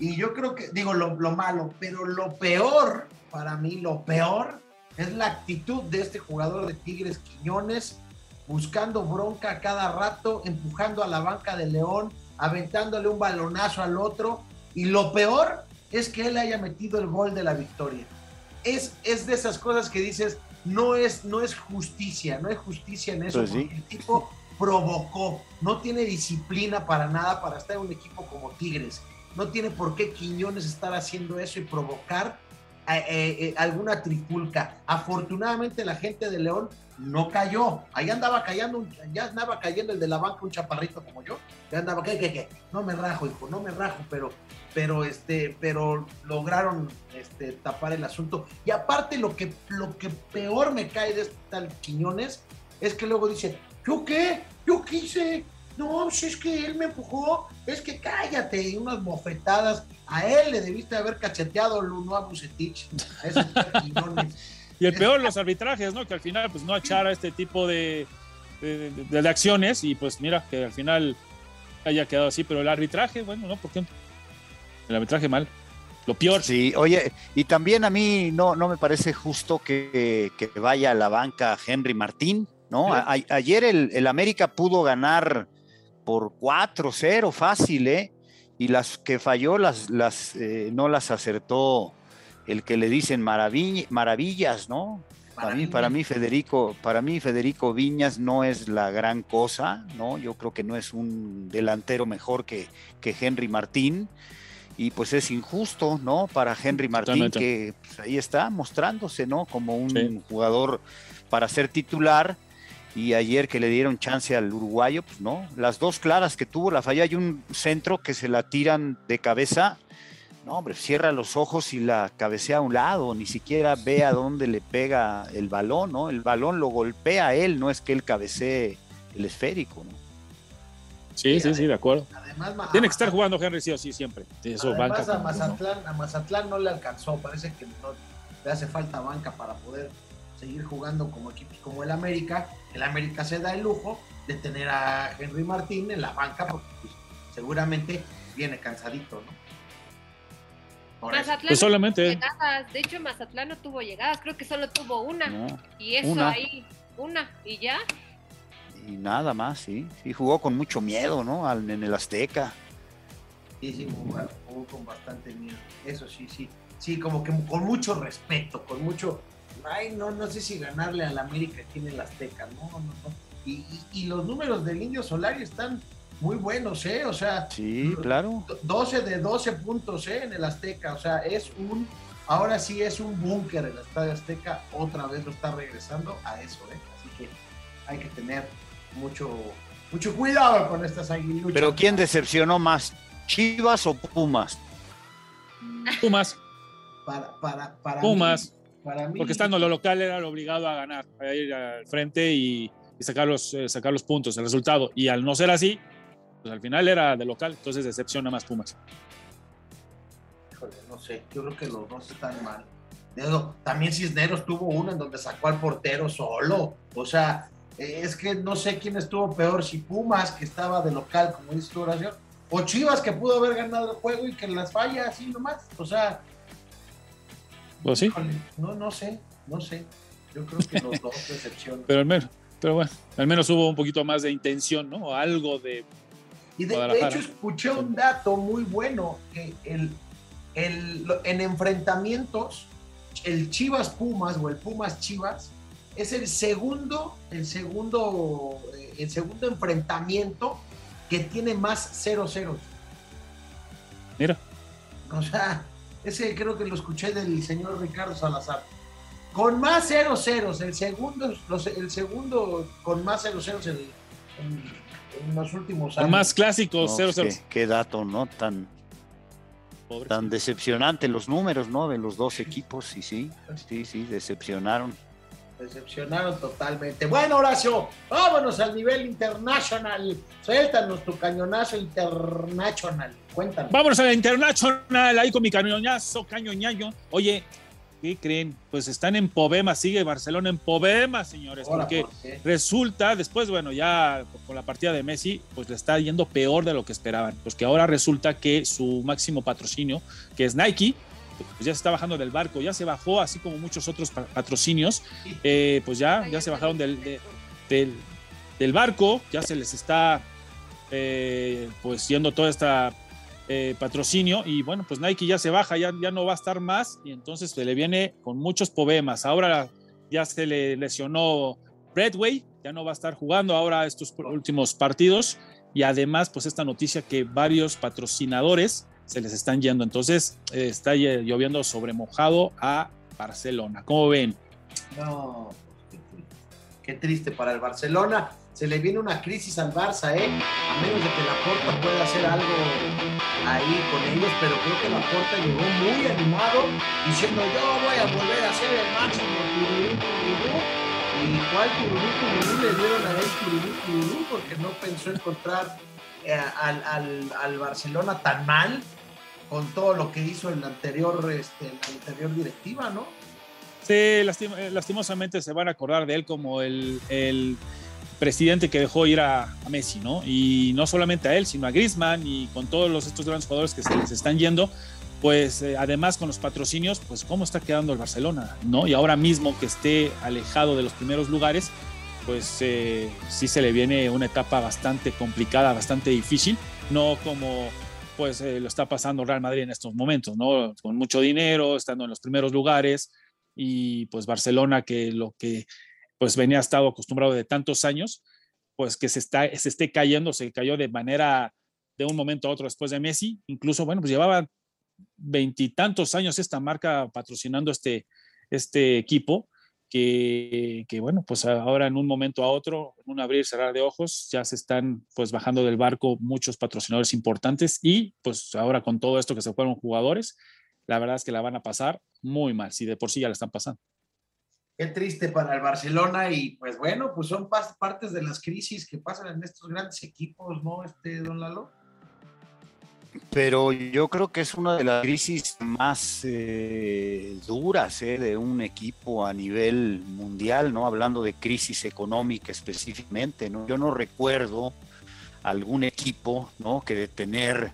Y yo creo que, digo, lo, lo malo, pero lo peor, para mí, lo peor es la actitud de este jugador de Tigres Quiñones, buscando bronca a cada rato, empujando a la banca de León, aventándole un balonazo al otro. Y lo peor es que él haya metido el gol de la victoria. Es, es de esas cosas que dices, no es, no es justicia, no es justicia en eso, Pues sí. porque el tipo provocó, no tiene disciplina para nada para estar en un equipo como Tigres. No tiene por qué Quiñones estar haciendo eso y provocar eh, eh, eh, alguna trifulca. Afortunadamente la gente de León no cayó. Ahí andaba cayendo, ya andaba cayendo el de la banca, un chaparrito como yo. Ya andaba, ¿qué, qué, qué? No me rajo, hijo, no me rajo, pero, pero, este, pero lograron este, tapar el asunto. Y aparte lo que, lo que peor me cae de este tal Quiñones es que luego dice, ¿yo qué? ¿Yo qué hice? No, si es que él me empujó, es que cállate, y unas bofetadas. A él le debiste haber cacheteado Luno a Bucetich, a. Y el peor, los arbitrajes, ¿no? Que al final, pues no echara este tipo de, de, de- de acciones y pues mira, que al final haya quedado así, pero el arbitraje, bueno, ¿no? ¿Por qué? El arbitraje mal. lo peor. Sí, oye, y también a mí no, no me parece justo que, que vaya a la banca Henry Martín, ¿no? A, ayer el, el, América pudo ganar por 4-0 fácil, ¿eh? Y las que falló las, las eh, no las acertó el que le dicen maravillas, ¿no? Para mí, para mí, Federico, para mí, Federico Viñas no es la gran cosa, ¿no? Yo creo que no es un delantero mejor que, que Henry Martín. Y pues es injusto, ¿no? Para Henry Martín, que pues, ahí está mostrándose, ¿no? Como un sí. jugador para ser titular. Y ayer que le dieron chance al uruguayo, pues no. Las dos claras que tuvo la falla, hay un centro que se la tiran de cabeza no, hombre, cierra los ojos y la cabecea a un lado, ni siquiera ve a dónde le pega el balón, ¿no? El balón lo golpea a él, no es que él cabecee el esférico, ¿no? Sí, sí, sí, de acuerdo. Además, Tiene que estar jugando Henry sí o sí siempre. Eso, además, banca, a, Mazatlán, ¿no? a Mazatlán no le alcanzó, parece que no, le hace falta banca para poder seguir jugando como equipos como el América. El América se da el lujo de tener a Henry Martín en la banca porque pues, seguramente viene cansadito, ¿no? Mazatlán pues solamente. No llegadas. De hecho, Mazatlán no tuvo llegadas, creo que solo tuvo una. No, y eso una. ahí, una, y ya. Y nada más, sí. Sí, jugó con mucho miedo, ¿no? Al, en el Azteca. Sí, sí, jugó, jugó, con bastante miedo. Eso sí, sí. Sí, como que con mucho respeto, con mucho. Ay, no, no sé si ganarle al América aquí en el Azteca, no, no, no. Y, y, y los números del Indio Solari están muy buenos, ¿eh? O sea, sí, claro. 12 de 12 puntos, ¿eh? En el Azteca, o sea, es un, ahora sí es un búnker el Estadio Azteca, otra vez lo está regresando a eso, ¿eh? Así que hay que tener mucho, mucho cuidado con estas aguiluchas. Pero ¿quién decepcionó más? ¿Chivas o Pumas? Pumas. Para, para, para Pumas. Mí, para mí, Porque estando en lo local era lo obligado a ganar, a ir al frente y, y sacar, los, eh, sacar los puntos, el resultado. Y al no ser así, pues al final era de local, entonces decepciona más Pumas. Híjole, no sé, yo creo que los dos están mal. También Cisneros tuvo uno en donde sacó al portero solo. O sea, es que no sé quién estuvo peor, si Pumas, que estaba de local, como dice tu oración, o Chivas, que pudo haber ganado el juego y que las falla así nomás. O sea, pues sí. No, no sé, no sé. Yo creo que los dos decepcionan. Pero al menos, pero bueno, al menos hubo un poquito más de intención, ¿no? Algo de y de, de, hecho escuché un dato muy bueno, que el, el, en enfrentamientos, el Chivas Pumas o el Pumas Chivas es el segundo, el segundo, el segundo enfrentamiento que tiene más 0-0. Mira. O sea, ese creo que lo escuché del señor Ricardo Salazar. Con más 0-0, el segundo, los, el segundo con más 0-0 el, el en los últimos años. Por más clásicos, 0-0. No, qué, qué, dato, ¿no? Tan, Pobre tan decepcionante los números, ¿no? De los dos equipos, y sí, sí, sí, decepcionaron. Decepcionaron totalmente. Bueno, Horacio, vámonos al nivel internacional. Suéltanos tu cañonazo internacional. Cuéntanos. Vámonos al internacional, ahí con mi cañonazo, cañoñaño. Oye, ¿qué creen? Pues están en Povema, sigue Barcelona en Povema, señores, porque resulta, después, bueno, ya con la partida de Messi, pues le está yendo peor de lo que esperaban, pues que ahora resulta que su máximo patrocinio, que es Nike, pues ya se está bajando del barco, ya se bajó, así como muchos otros patrocinios, eh, pues ya, ya se bajaron del, de, del, del, barco, ya se les está eh, pues yendo toda esta eh, patrocinio y bueno, pues Nike ya se baja, ya, ya no va a estar más y entonces se le viene con muchos problemas. Ahora ya se le lesionó Bradway, ya no va a estar jugando ahora estos últimos partidos y además pues esta noticia que varios patrocinadores se les están yendo, entonces eh, está lloviendo sobre mojado a Barcelona. ¿Cómo ven? No, qué triste para el Barcelona. Se le viene una crisis al Barça, ¿eh? A menos de que la Porta pueda hacer algo ahí con ellos, pero creo que la Porta llegó muy animado diciendo yo voy a volver a ser el máximo. Y cuál tururú, tururú le dieron a él tururú, tururú, porque no pensó encontrar eh, al, al, al, Barcelona tan mal con todo lo que hizo en anterior, este, anterior directiva, ¿no? Sí, lastim lastimosamente se van a acordar de él como el, el presidente que dejó ir a, a, Messi, ¿no? Y no solamente a él, sino a Griezmann y con todos los, estos grandes jugadores que se les están yendo, pues eh, además con los patrocinios, pues cómo está quedando el Barcelona, ¿no? Y ahora mismo que esté alejado de los primeros lugares, pues eh, sí se le viene una etapa bastante complicada, bastante difícil, no como pues eh, lo está pasando Real Madrid en estos momentos, ¿no? Con mucho dinero, estando en los primeros lugares y pues Barcelona que lo que pues venía estado acostumbrado de tantos años, pues que se, está, se esté cayendo, se cayó de manera de un momento a otro después de Messi, incluso, bueno, pues llevaba veintitantos años esta marca patrocinando este, este equipo, que, que, bueno, pues ahora en un momento a otro, en un abrir y cerrar de ojos, ya se están pues bajando del barco muchos patrocinadores importantes y pues ahora con todo esto que se fueron jugadores, la verdad es que la van a pasar muy mal, si de por sí ya la están pasando. Qué triste para el Barcelona y pues bueno, pues son partes de las crisis que pasan en estos grandes equipos, ¿no, este don Lalo? Pero yo creo que es una de las crisis más eh, duras eh, de un equipo a nivel mundial, ¿no? Hablando de crisis económica específicamente, ¿no? Yo no recuerdo algún equipo, ¿no? Que de tener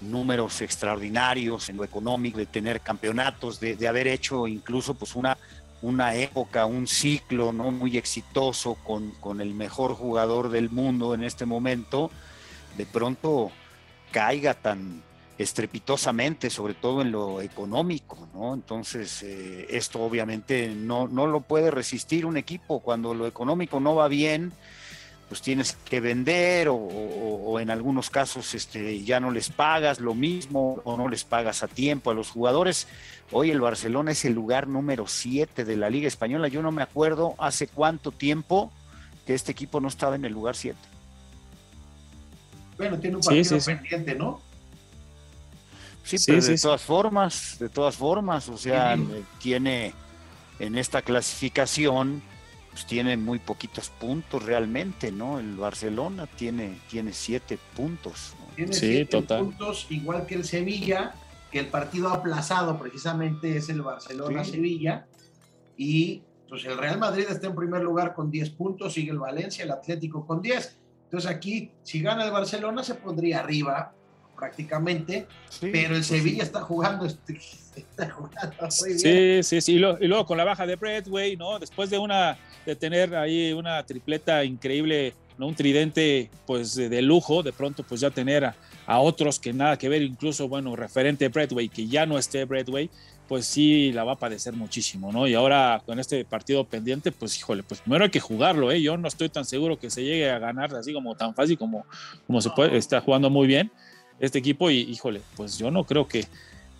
números extraordinarios en lo económico, de tener campeonatos, de, de haber hecho incluso pues una, una época, un ciclo, ¿no? Muy exitoso con, con el mejor jugador del mundo en este momento, de pronto caiga tan estrepitosamente, sobre todo en lo económico, ¿no? Entonces, eh, esto obviamente no, no lo puede resistir un equipo. Cuando lo económico no va bien, pues tienes que vender o, o, en algunos casos este, ya no les pagas lo mismo o no les pagas a tiempo a los jugadores. Hoy el Barcelona es el lugar número 7 de la Liga Española. Yo no me acuerdo hace cuánto tiempo que este equipo no estaba en el lugar 7. Bueno, tiene un partido sí, sí, pendiente, ¿no? Sí, pero de todas formas, de todas formas, o sea, tiene en esta clasificación, pues tiene muy poquitos puntos realmente, ¿no? El Barcelona tiene, tiene siete puntos. ¿no? Tiene siete puntos, igual que el Sevilla, que el partido aplazado precisamente es el Barcelona-Sevilla, y pues el Real Madrid está en primer lugar con 10 puntos, sigue el Valencia, el Atlético con 10. Entonces aquí, si gana el Barcelona, se pondría arriba prácticamente, pero el Sevilla está jugando, está jugando muy bien. Sí, sí, sí, y, luego con la baja de Bradway, ¿no? Después de una de tener ahí una tripleta increíble, ¿no? Un tridente pues de, lujo, de pronto pues ya tener a, a, otros que nada que ver, incluso bueno, referente a Bradway, que ya no esté Bradway, pues sí la va a padecer muchísimo, ¿no? Y ahora con este partido pendiente, pues híjole, pues primero hay que jugarlo, ¿eh? Yo no estoy tan seguro que se llegue a ganar así como tan fácil como, como se puede, está jugando muy bien este equipo y híjole, pues yo no creo que,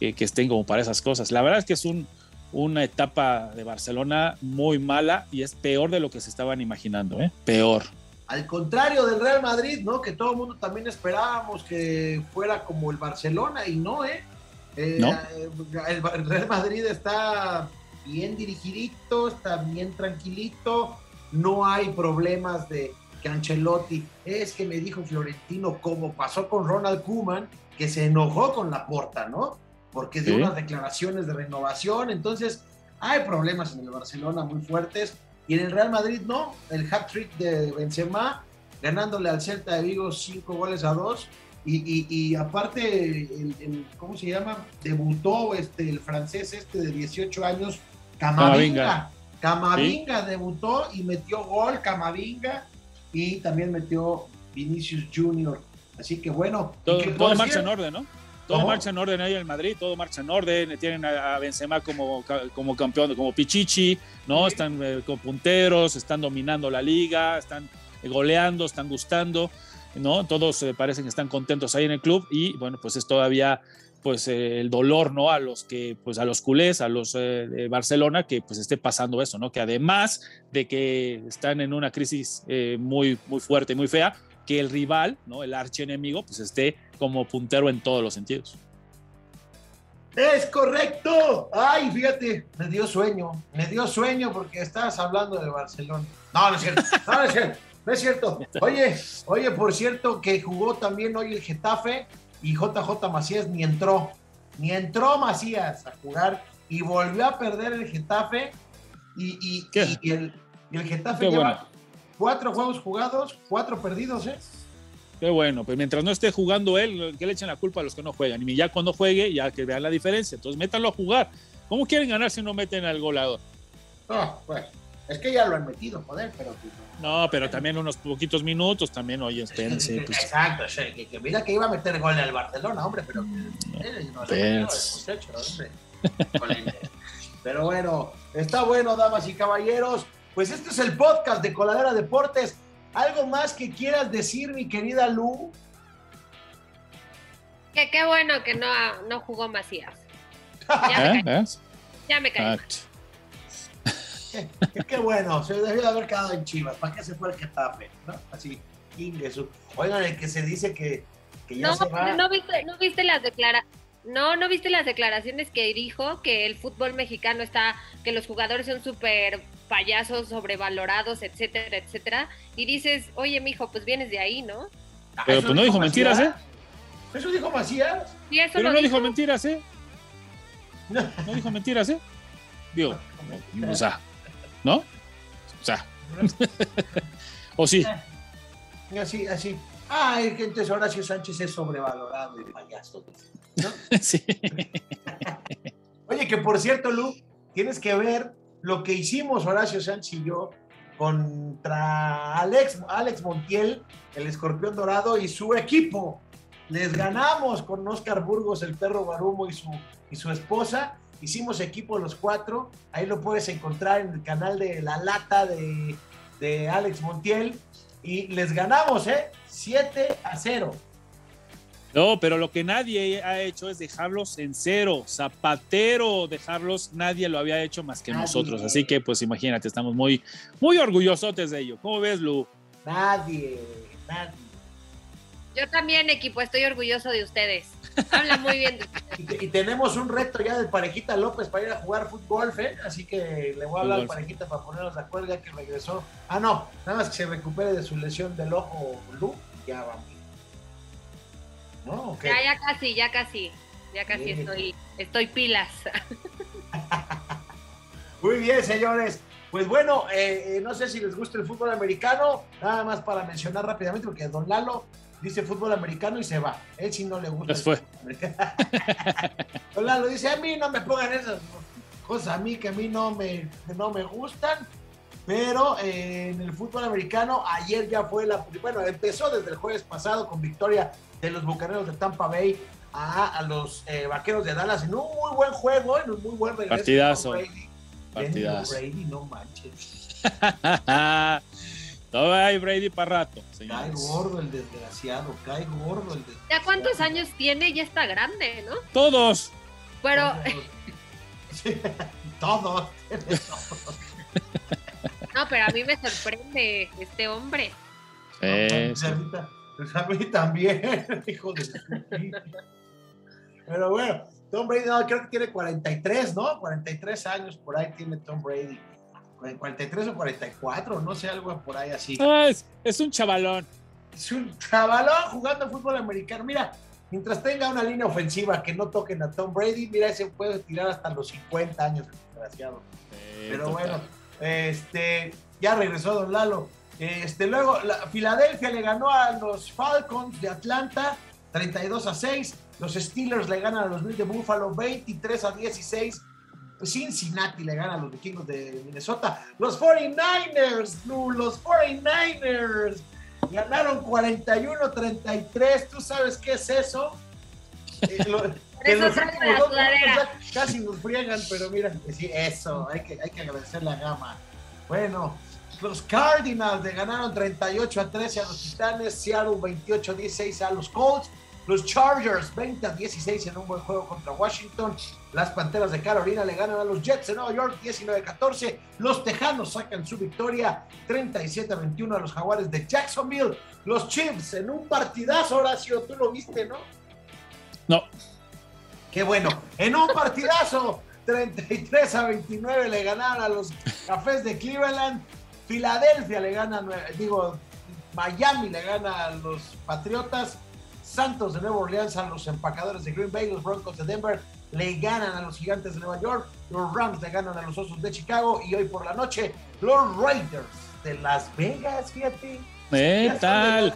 que, estén como para esas cosas. La verdad es que es un, una etapa de Barcelona muy mala y es peor de lo que se estaban imaginando, ¿eh? Peor. Al contrario del Real Madrid, ¿no? Que todo el mundo también esperábamos que fuera como el Barcelona y no, ¿eh? Eh, ¿No? El Real Madrid está bien dirigidito, está bien tranquilito, no hay problemas de que Ancelotti, es que me dijo Florentino, como pasó con Ronald Kuman, que se enojó con la porta, ¿no? Porque dio ¿Sí? unas declaraciones de renovación, entonces hay problemas en el Barcelona muy fuertes, y en el Real Madrid no, el hat-trick de Benzema, ganándole al Celta de Vigo cinco goles a dos, y, y, y, aparte, el, el, ¿cómo se llama? Debutó este, el francés este de 18 años, Camavinga. Camavinga ¿Sí? debutó y metió gol, Camavinga, y también metió Vinicius Junior. Así que bueno. Todo, que todo marcha en orden, ¿no? Todo ¿Cómo? marcha en orden ahí en Madrid, todo marcha en orden. Tienen a Benzema como, como campeón, como Pichichi, ¿no? Sí. Están eh, con punteros, están dominando la liga, están goleando, están gustando. ¿No? Todos eh, parecen que están contentos ahí en el club y bueno, pues es todavía pues eh, el dolor, ¿no? A los que, pues a los culés, a los eh, de Barcelona, que pues esté pasando eso, ¿no? Que además de que están en una crisis muy, muy fuerte, muy fea, que el rival, ¿no? El archienemigo, pues esté como puntero en todos los sentidos. Es correcto. Ay, fíjate, me dio sueño, me dio sueño porque estabas hablando de Barcelona. No, no es cierto, no, no es cierto. No es cierto. Oye, oye, por cierto, que jugó también hoy el Getafe y JJ Macías ni entró. Ni entró Macías a jugar y volvió a perder el Getafe. Y, y, y el, y el, Getafe Qué lleva bueno. cuatro juegos jugados, cuatro perdidos, ¿eh? Qué bueno, pues mientras no esté jugando él, que le echen la culpa a los que no juegan. Y ya cuando juegue, ya que vean la diferencia. Entonces, métanlo a jugar. ¿Cómo quieren ganar si no meten al goleador? No, pues, es que ya lo han metido, joder, pero. pues, No, pero también unos poquitos minutos, también, oye, espérense. Pues, Exacto, sí, que, que mira que iba a meter gol al Barcelona, hombre, pero. eh, no, hombre. Jolín. Pero bueno, está bueno, damas y caballeros. Pues este es el podcast de Coladera Deportes. ¿Algo más que quieras decir, mi querida Lu? Que qué bueno que no, no jugó Macías. Ya me ¿eh? caí, ¿Ves? ya me caí. Ah, Qué, bueno, se debió de haber quedado en Chivas. ¿Para qué se fue el que tape? ¿no? Así, ingreso. Oigan, el que se dice que, que ya No, se va. no viste, no viste las declara no, no viste las declaraciones que dijo que el fútbol mexicano está, que los jugadores son súper payasos, sobrevalorados, etcétera, etcétera. Y dices, oye, mijo, pues vienes de ahí, ¿no? Ah, Pero ¿eso pues no dijo mentiras, ¿eh? ¿Eso dijo Macías? Y eso Pero no dijo. dijo mentiras, ¿eh? No dijo mentiras, ¿eh? Digo, o sea, ¿no? O sea, o sí. Así, así. Ay, que entonces Horacio Sánchez es sobrevalorado y payaso. ¿no? sí. Oye, que por cierto, Lu, tienes que ver lo que hicimos Horacio Sánchez y yo contra Alex, Alex Montiel, el escorpión dorado y su equipo. Les ganamos con Oscar Burgos, el perro Guarumo y su, y su esposa. Hicimos equipo los cuatro. Ahí lo puedes encontrar en el canal de La Lata de, de Alex Montiel. Y les ganamos, ¿eh? 7 a 0. No, pero lo que nadie ha hecho es dejarlos en cero. Zapatero, dejarlos, nadie lo había hecho más que Nadie. nosotros. Así que, pues imagínate, estamos muy, muy orgullosotes de ello. ¿Cómo ves, Lu? Nadie, nadie. Yo también, equipo, estoy orgulloso de ustedes. Habla muy bien de ustedes. Y, te- y tenemos un reto ya de Parejita López para ir a jugar fútbol, ¿eh? Así que le voy a hablar al. Parejita para ponernos de acuerdo ya que regresó. Ah, no, nada más que se recupere de su lesión del ojo, Lu, y ya vamos. Ya, ya casi, ya casi. Ya casi Bien. estoy, estoy pilas. Muy bien, señores. Pues bueno, eh, eh, no sé si les gusta el fútbol americano, nada más para mencionar rápidamente, porque Don Lalo dice fútbol americano y se va. Él sí no le gusta. Fue. americano. Don Lalo dice, a mí no me pongan esas cosas, a mí que a mí no me, no me gustan. Pero eh, en el fútbol americano, ayer ya fue la. Bueno, empezó desde el jueves pasado con victoria de los bucaneros de Tampa Bay a, a los eh, vaqueros de Dallas en un muy buen juego, en un muy buen regreso. de Partidazo. Brady. Partidazo. Brady, no manches. Todo hay Brady para rato, Cae gordo el desgraciado, cae gordo el desgraciado. ¿Ya cuántos años tiene? Ya está grande, ¿no? Todos. Pero, Sí, todos. todos. no, pero a mí me sorprende este hombre. Eh, ahorita, pues a mí también, hijo de. Pero bueno, Tom Brady, no, creo que tiene 43, ¿no? 43 años por ahí tiene Tom Brady. 43 o 44, no sé, algo por ahí así. ah, es, es un chavalón. Es un chavalón jugando fútbol americano. Mira, mientras tenga una línea ofensiva que no toquen a Tom Brady, mira, ese puede tirar hasta los 50 años, desgraciado. Pero total. bueno, este, ya regresó Don Lalo. Este, luego, la, Filadelfia le ganó a los Falcons de Atlanta 32 a 6. Los Steelers le ganan a los Bills de Buffalo 23 a 16. Cincinnati le gana a los vikingos de Minnesota. Los 49ers, Lu, los 49ers ganaron 41-33. ¿Tú sabes qué es eso? Eh, lo- que eso los últimos dos Casi nos friegan, pero mira, sí, eso, hay que, hay que agradecer la gama. Bueno, los Cardinals le ganaron 38 a 13 a los Titanes, Seattle 28 a 16 a los Colts, los Chargers 20 a 16 en un buen juego contra Washington, las Panteras de Carolina le ganan a los Jets de Nueva York 19 a 14, los Tejanos sacan su victoria 37 a 21 a los Jaguares de Jacksonville, los Chiefs en un partidazo, Horacio, tú lo viste, ¿no? No, Qué bueno. En un partidazo, 33 a 29 le ganaron a los Cafés de Cleveland. Filadelfia le gana, digo, Miami le gana a los Patriotas. Santos de Nueva Orleans a los empacadores de Green Bay. Los Broncos de Denver le ganan a los Gigantes de Nueva York. Los Rams le ganan a los Osos de Chicago. Y hoy por la noche, los Raiders de Las Vegas, fíjate, son tal?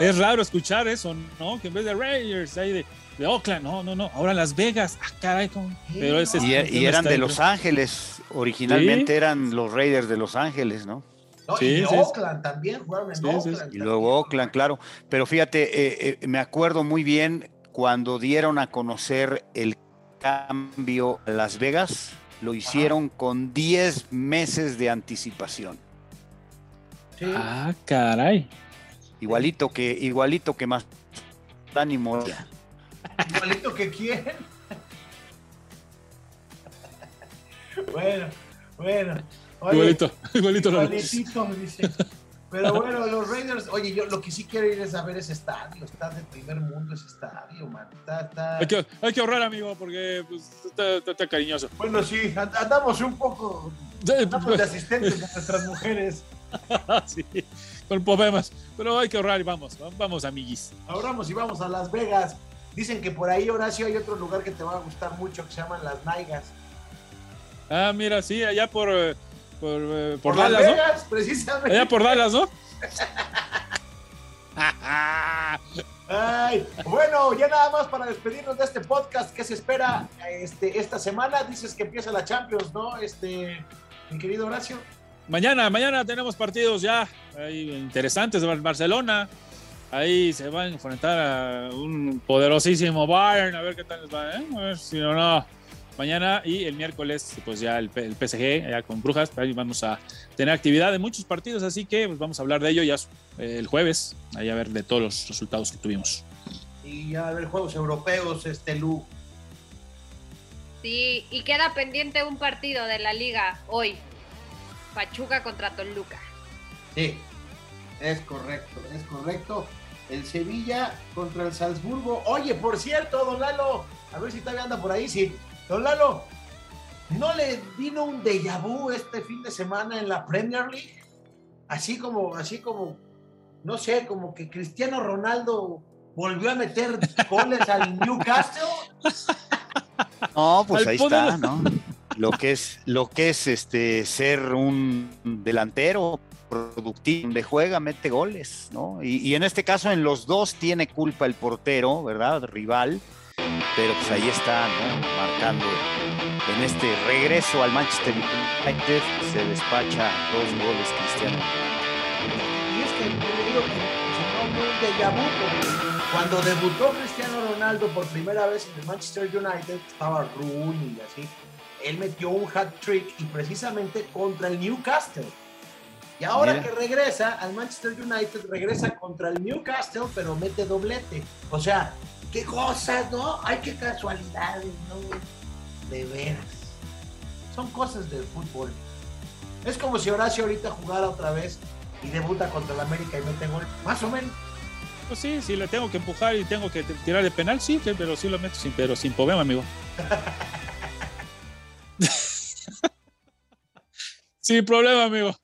Es raro escuchar eso, ¿no? Que en vez de Raiders, ahí de, de Oakland, no, no, no. Ahora Las Vegas, ah, caray, ¿cómo? Pero ese es- Y, ese y eran de. Los Ángeles. Originalmente Sí. eran los Raiders de Los Ángeles, ¿no? No, Sí, y de sí, sí. Oakland también, jugaron en Sí, sí, sí. Oakland. Y luego Oakland, claro. Pero fíjate, eh, eh, me acuerdo muy bien cuando dieron a conocer el cambio a Las Vegas, lo hicieron con 10 meses de anticipación. Sí. Ah, caray. Igualito que, igualito que más Dani Moya. Igualito que quién. bueno, bueno. Oye, Igualito, igualito. Igualitito, dice. Pero bueno, los Raiders, oye, yo lo que sí quiero ir es a ver ese estadio. Está de primer mundo ese estadio, man. Está, está... Hay que, hay que ahorrar, amigo, porque pues, está, está- cariñoso. Bueno, sí, and- andamos un poco andamos de asistentes de nuestras mujeres. sí, con problemas. Pero hay que ahorrar y vamos, vamos, amiguis. Ahorramos y vamos a Las Vegas. Dicen que por ahí, Horacio, hay otro lugar que te va a gustar mucho que se llaman Las Naigas. Ah, mira, sí, allá por, eh, por, eh, por Las Dallas, ¿no? Vegas, precisamente. Allá por Dallas, ¿no? Ay, bueno, ya nada más para despedirnos de este podcast que se espera este, esta semana. Dices que empieza la Champions, ¿no? Este, mi querido Horacio. Mañana, mañana tenemos partidos ya ahí interesantes Barcelona. Ahí se van a enfrentar a un poderosísimo Bayern, a ver qué tal les va, ¿eh? A ver si no, no. Mañana y el miércoles, pues ya el, el PSG, allá con Brujas, ahí vamos a tener actividad de muchos partidos, así que pues vamos a hablar de ello ya eh, el jueves, ahí a ver de todos los resultados que tuvimos. Y ya a ver juegos europeos, este Lu. Sí, y queda pendiente un partido de la liga hoy. Pachuca contra Toluca. Sí, es correcto, es correcto. El Sevilla contra el Salzburgo. Oye, por cierto, don Lalo, a ver si todavía anda por ahí. Sí, don Lalo, ¿no le vino un déjà vu este fin de semana en la Premier League? Así como, así como, no sé, como que Cristiano Ronaldo volvió a meter goles al Newcastle. No, pues ahí está, ¿no? Lo que es, lo que es este ser un delantero productivo, donde juega, mete goles, ¿no? Y, y en este caso, en los dos tiene culpa el portero, ¿verdad? Rival, pero pues ahí está, ¿no? Marcando. En este regreso al Manchester United se despacha dos goles Cristiano. Y es que digo que déjà cuando debutó Cristiano Ronaldo por primera vez en el Manchester United, estaba Rooney y así. Él metió un hat trick y precisamente contra el Newcastle. Y ahora Mira. que regresa al Manchester United, regresa contra el Newcastle, pero mete doblete. O sea, qué cosas, ¿no? Ay, qué casualidades, ¿no? De veras. Son cosas del fútbol. Es como si Horacio ahorita jugara otra vez y debuta contra el América y mete gol. Más o menos. Pues sí, si le tengo que empujar y tengo que tirar de penal, sí, pero sí lo meto sin, pero sin problema, amigo. sin problema, amigo.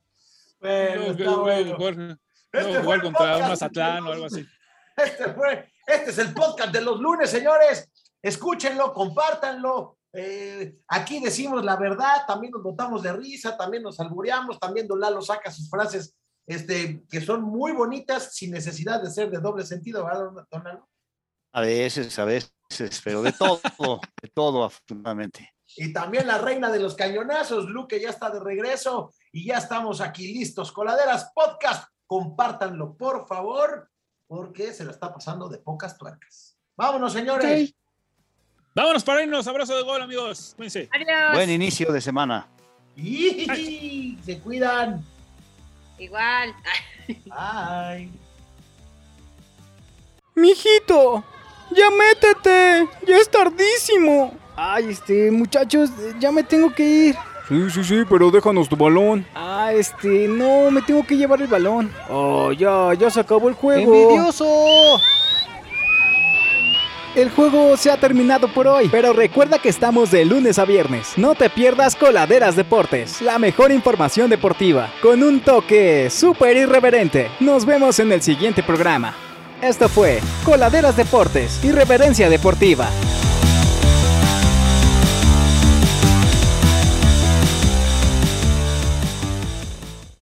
Bueno, Luego- está luego bueno. jugar- Este fue jugar el contra un podcast Mazatlán de o algo así. Este fue, este es el podcast de los lunes, señores. Escúchenlo, compártanlo. Eh, aquí decimos la verdad, también nos botamos de risa, también nos albureamos, también Don Lalo saca sus frases este, que son muy bonitas sin necesidad de ser de doble sentido, ¿verdad, don- Lalo? A veces, a veces, pero de todo, de todo, afortunadamente. Y también la reina de los cañonazos, Luque ya está de regreso y ya estamos aquí listos. Coladeras Podcast, compártanlo, por favor, porque se lo está pasando de pocas tuercas. Vámonos, señores. Vámonos para irnos. Abrazo de gol, amigos. Cuídense. Adiós. Buen inicio de semana. Y se cuidan. Igual. Bye. Mijito, ya métete, ya es tardísimo. Ay, este, muchachos, ya me tengo que ir. Sí, sí, sí, pero déjanos tu balón. Ah, este, no, me tengo que llevar el balón. Oh, ya, ya se acabó el juego. ¡Envidioso! El juego se ha terminado por hoy, pero recuerda que estamos de lunes a viernes. No te pierdas Coladeras Deportes, la mejor información deportiva, con un toque súper irreverente. Nos vemos en el siguiente programa. Esto fue Coladeras Deportes, Irreverencia Deportiva.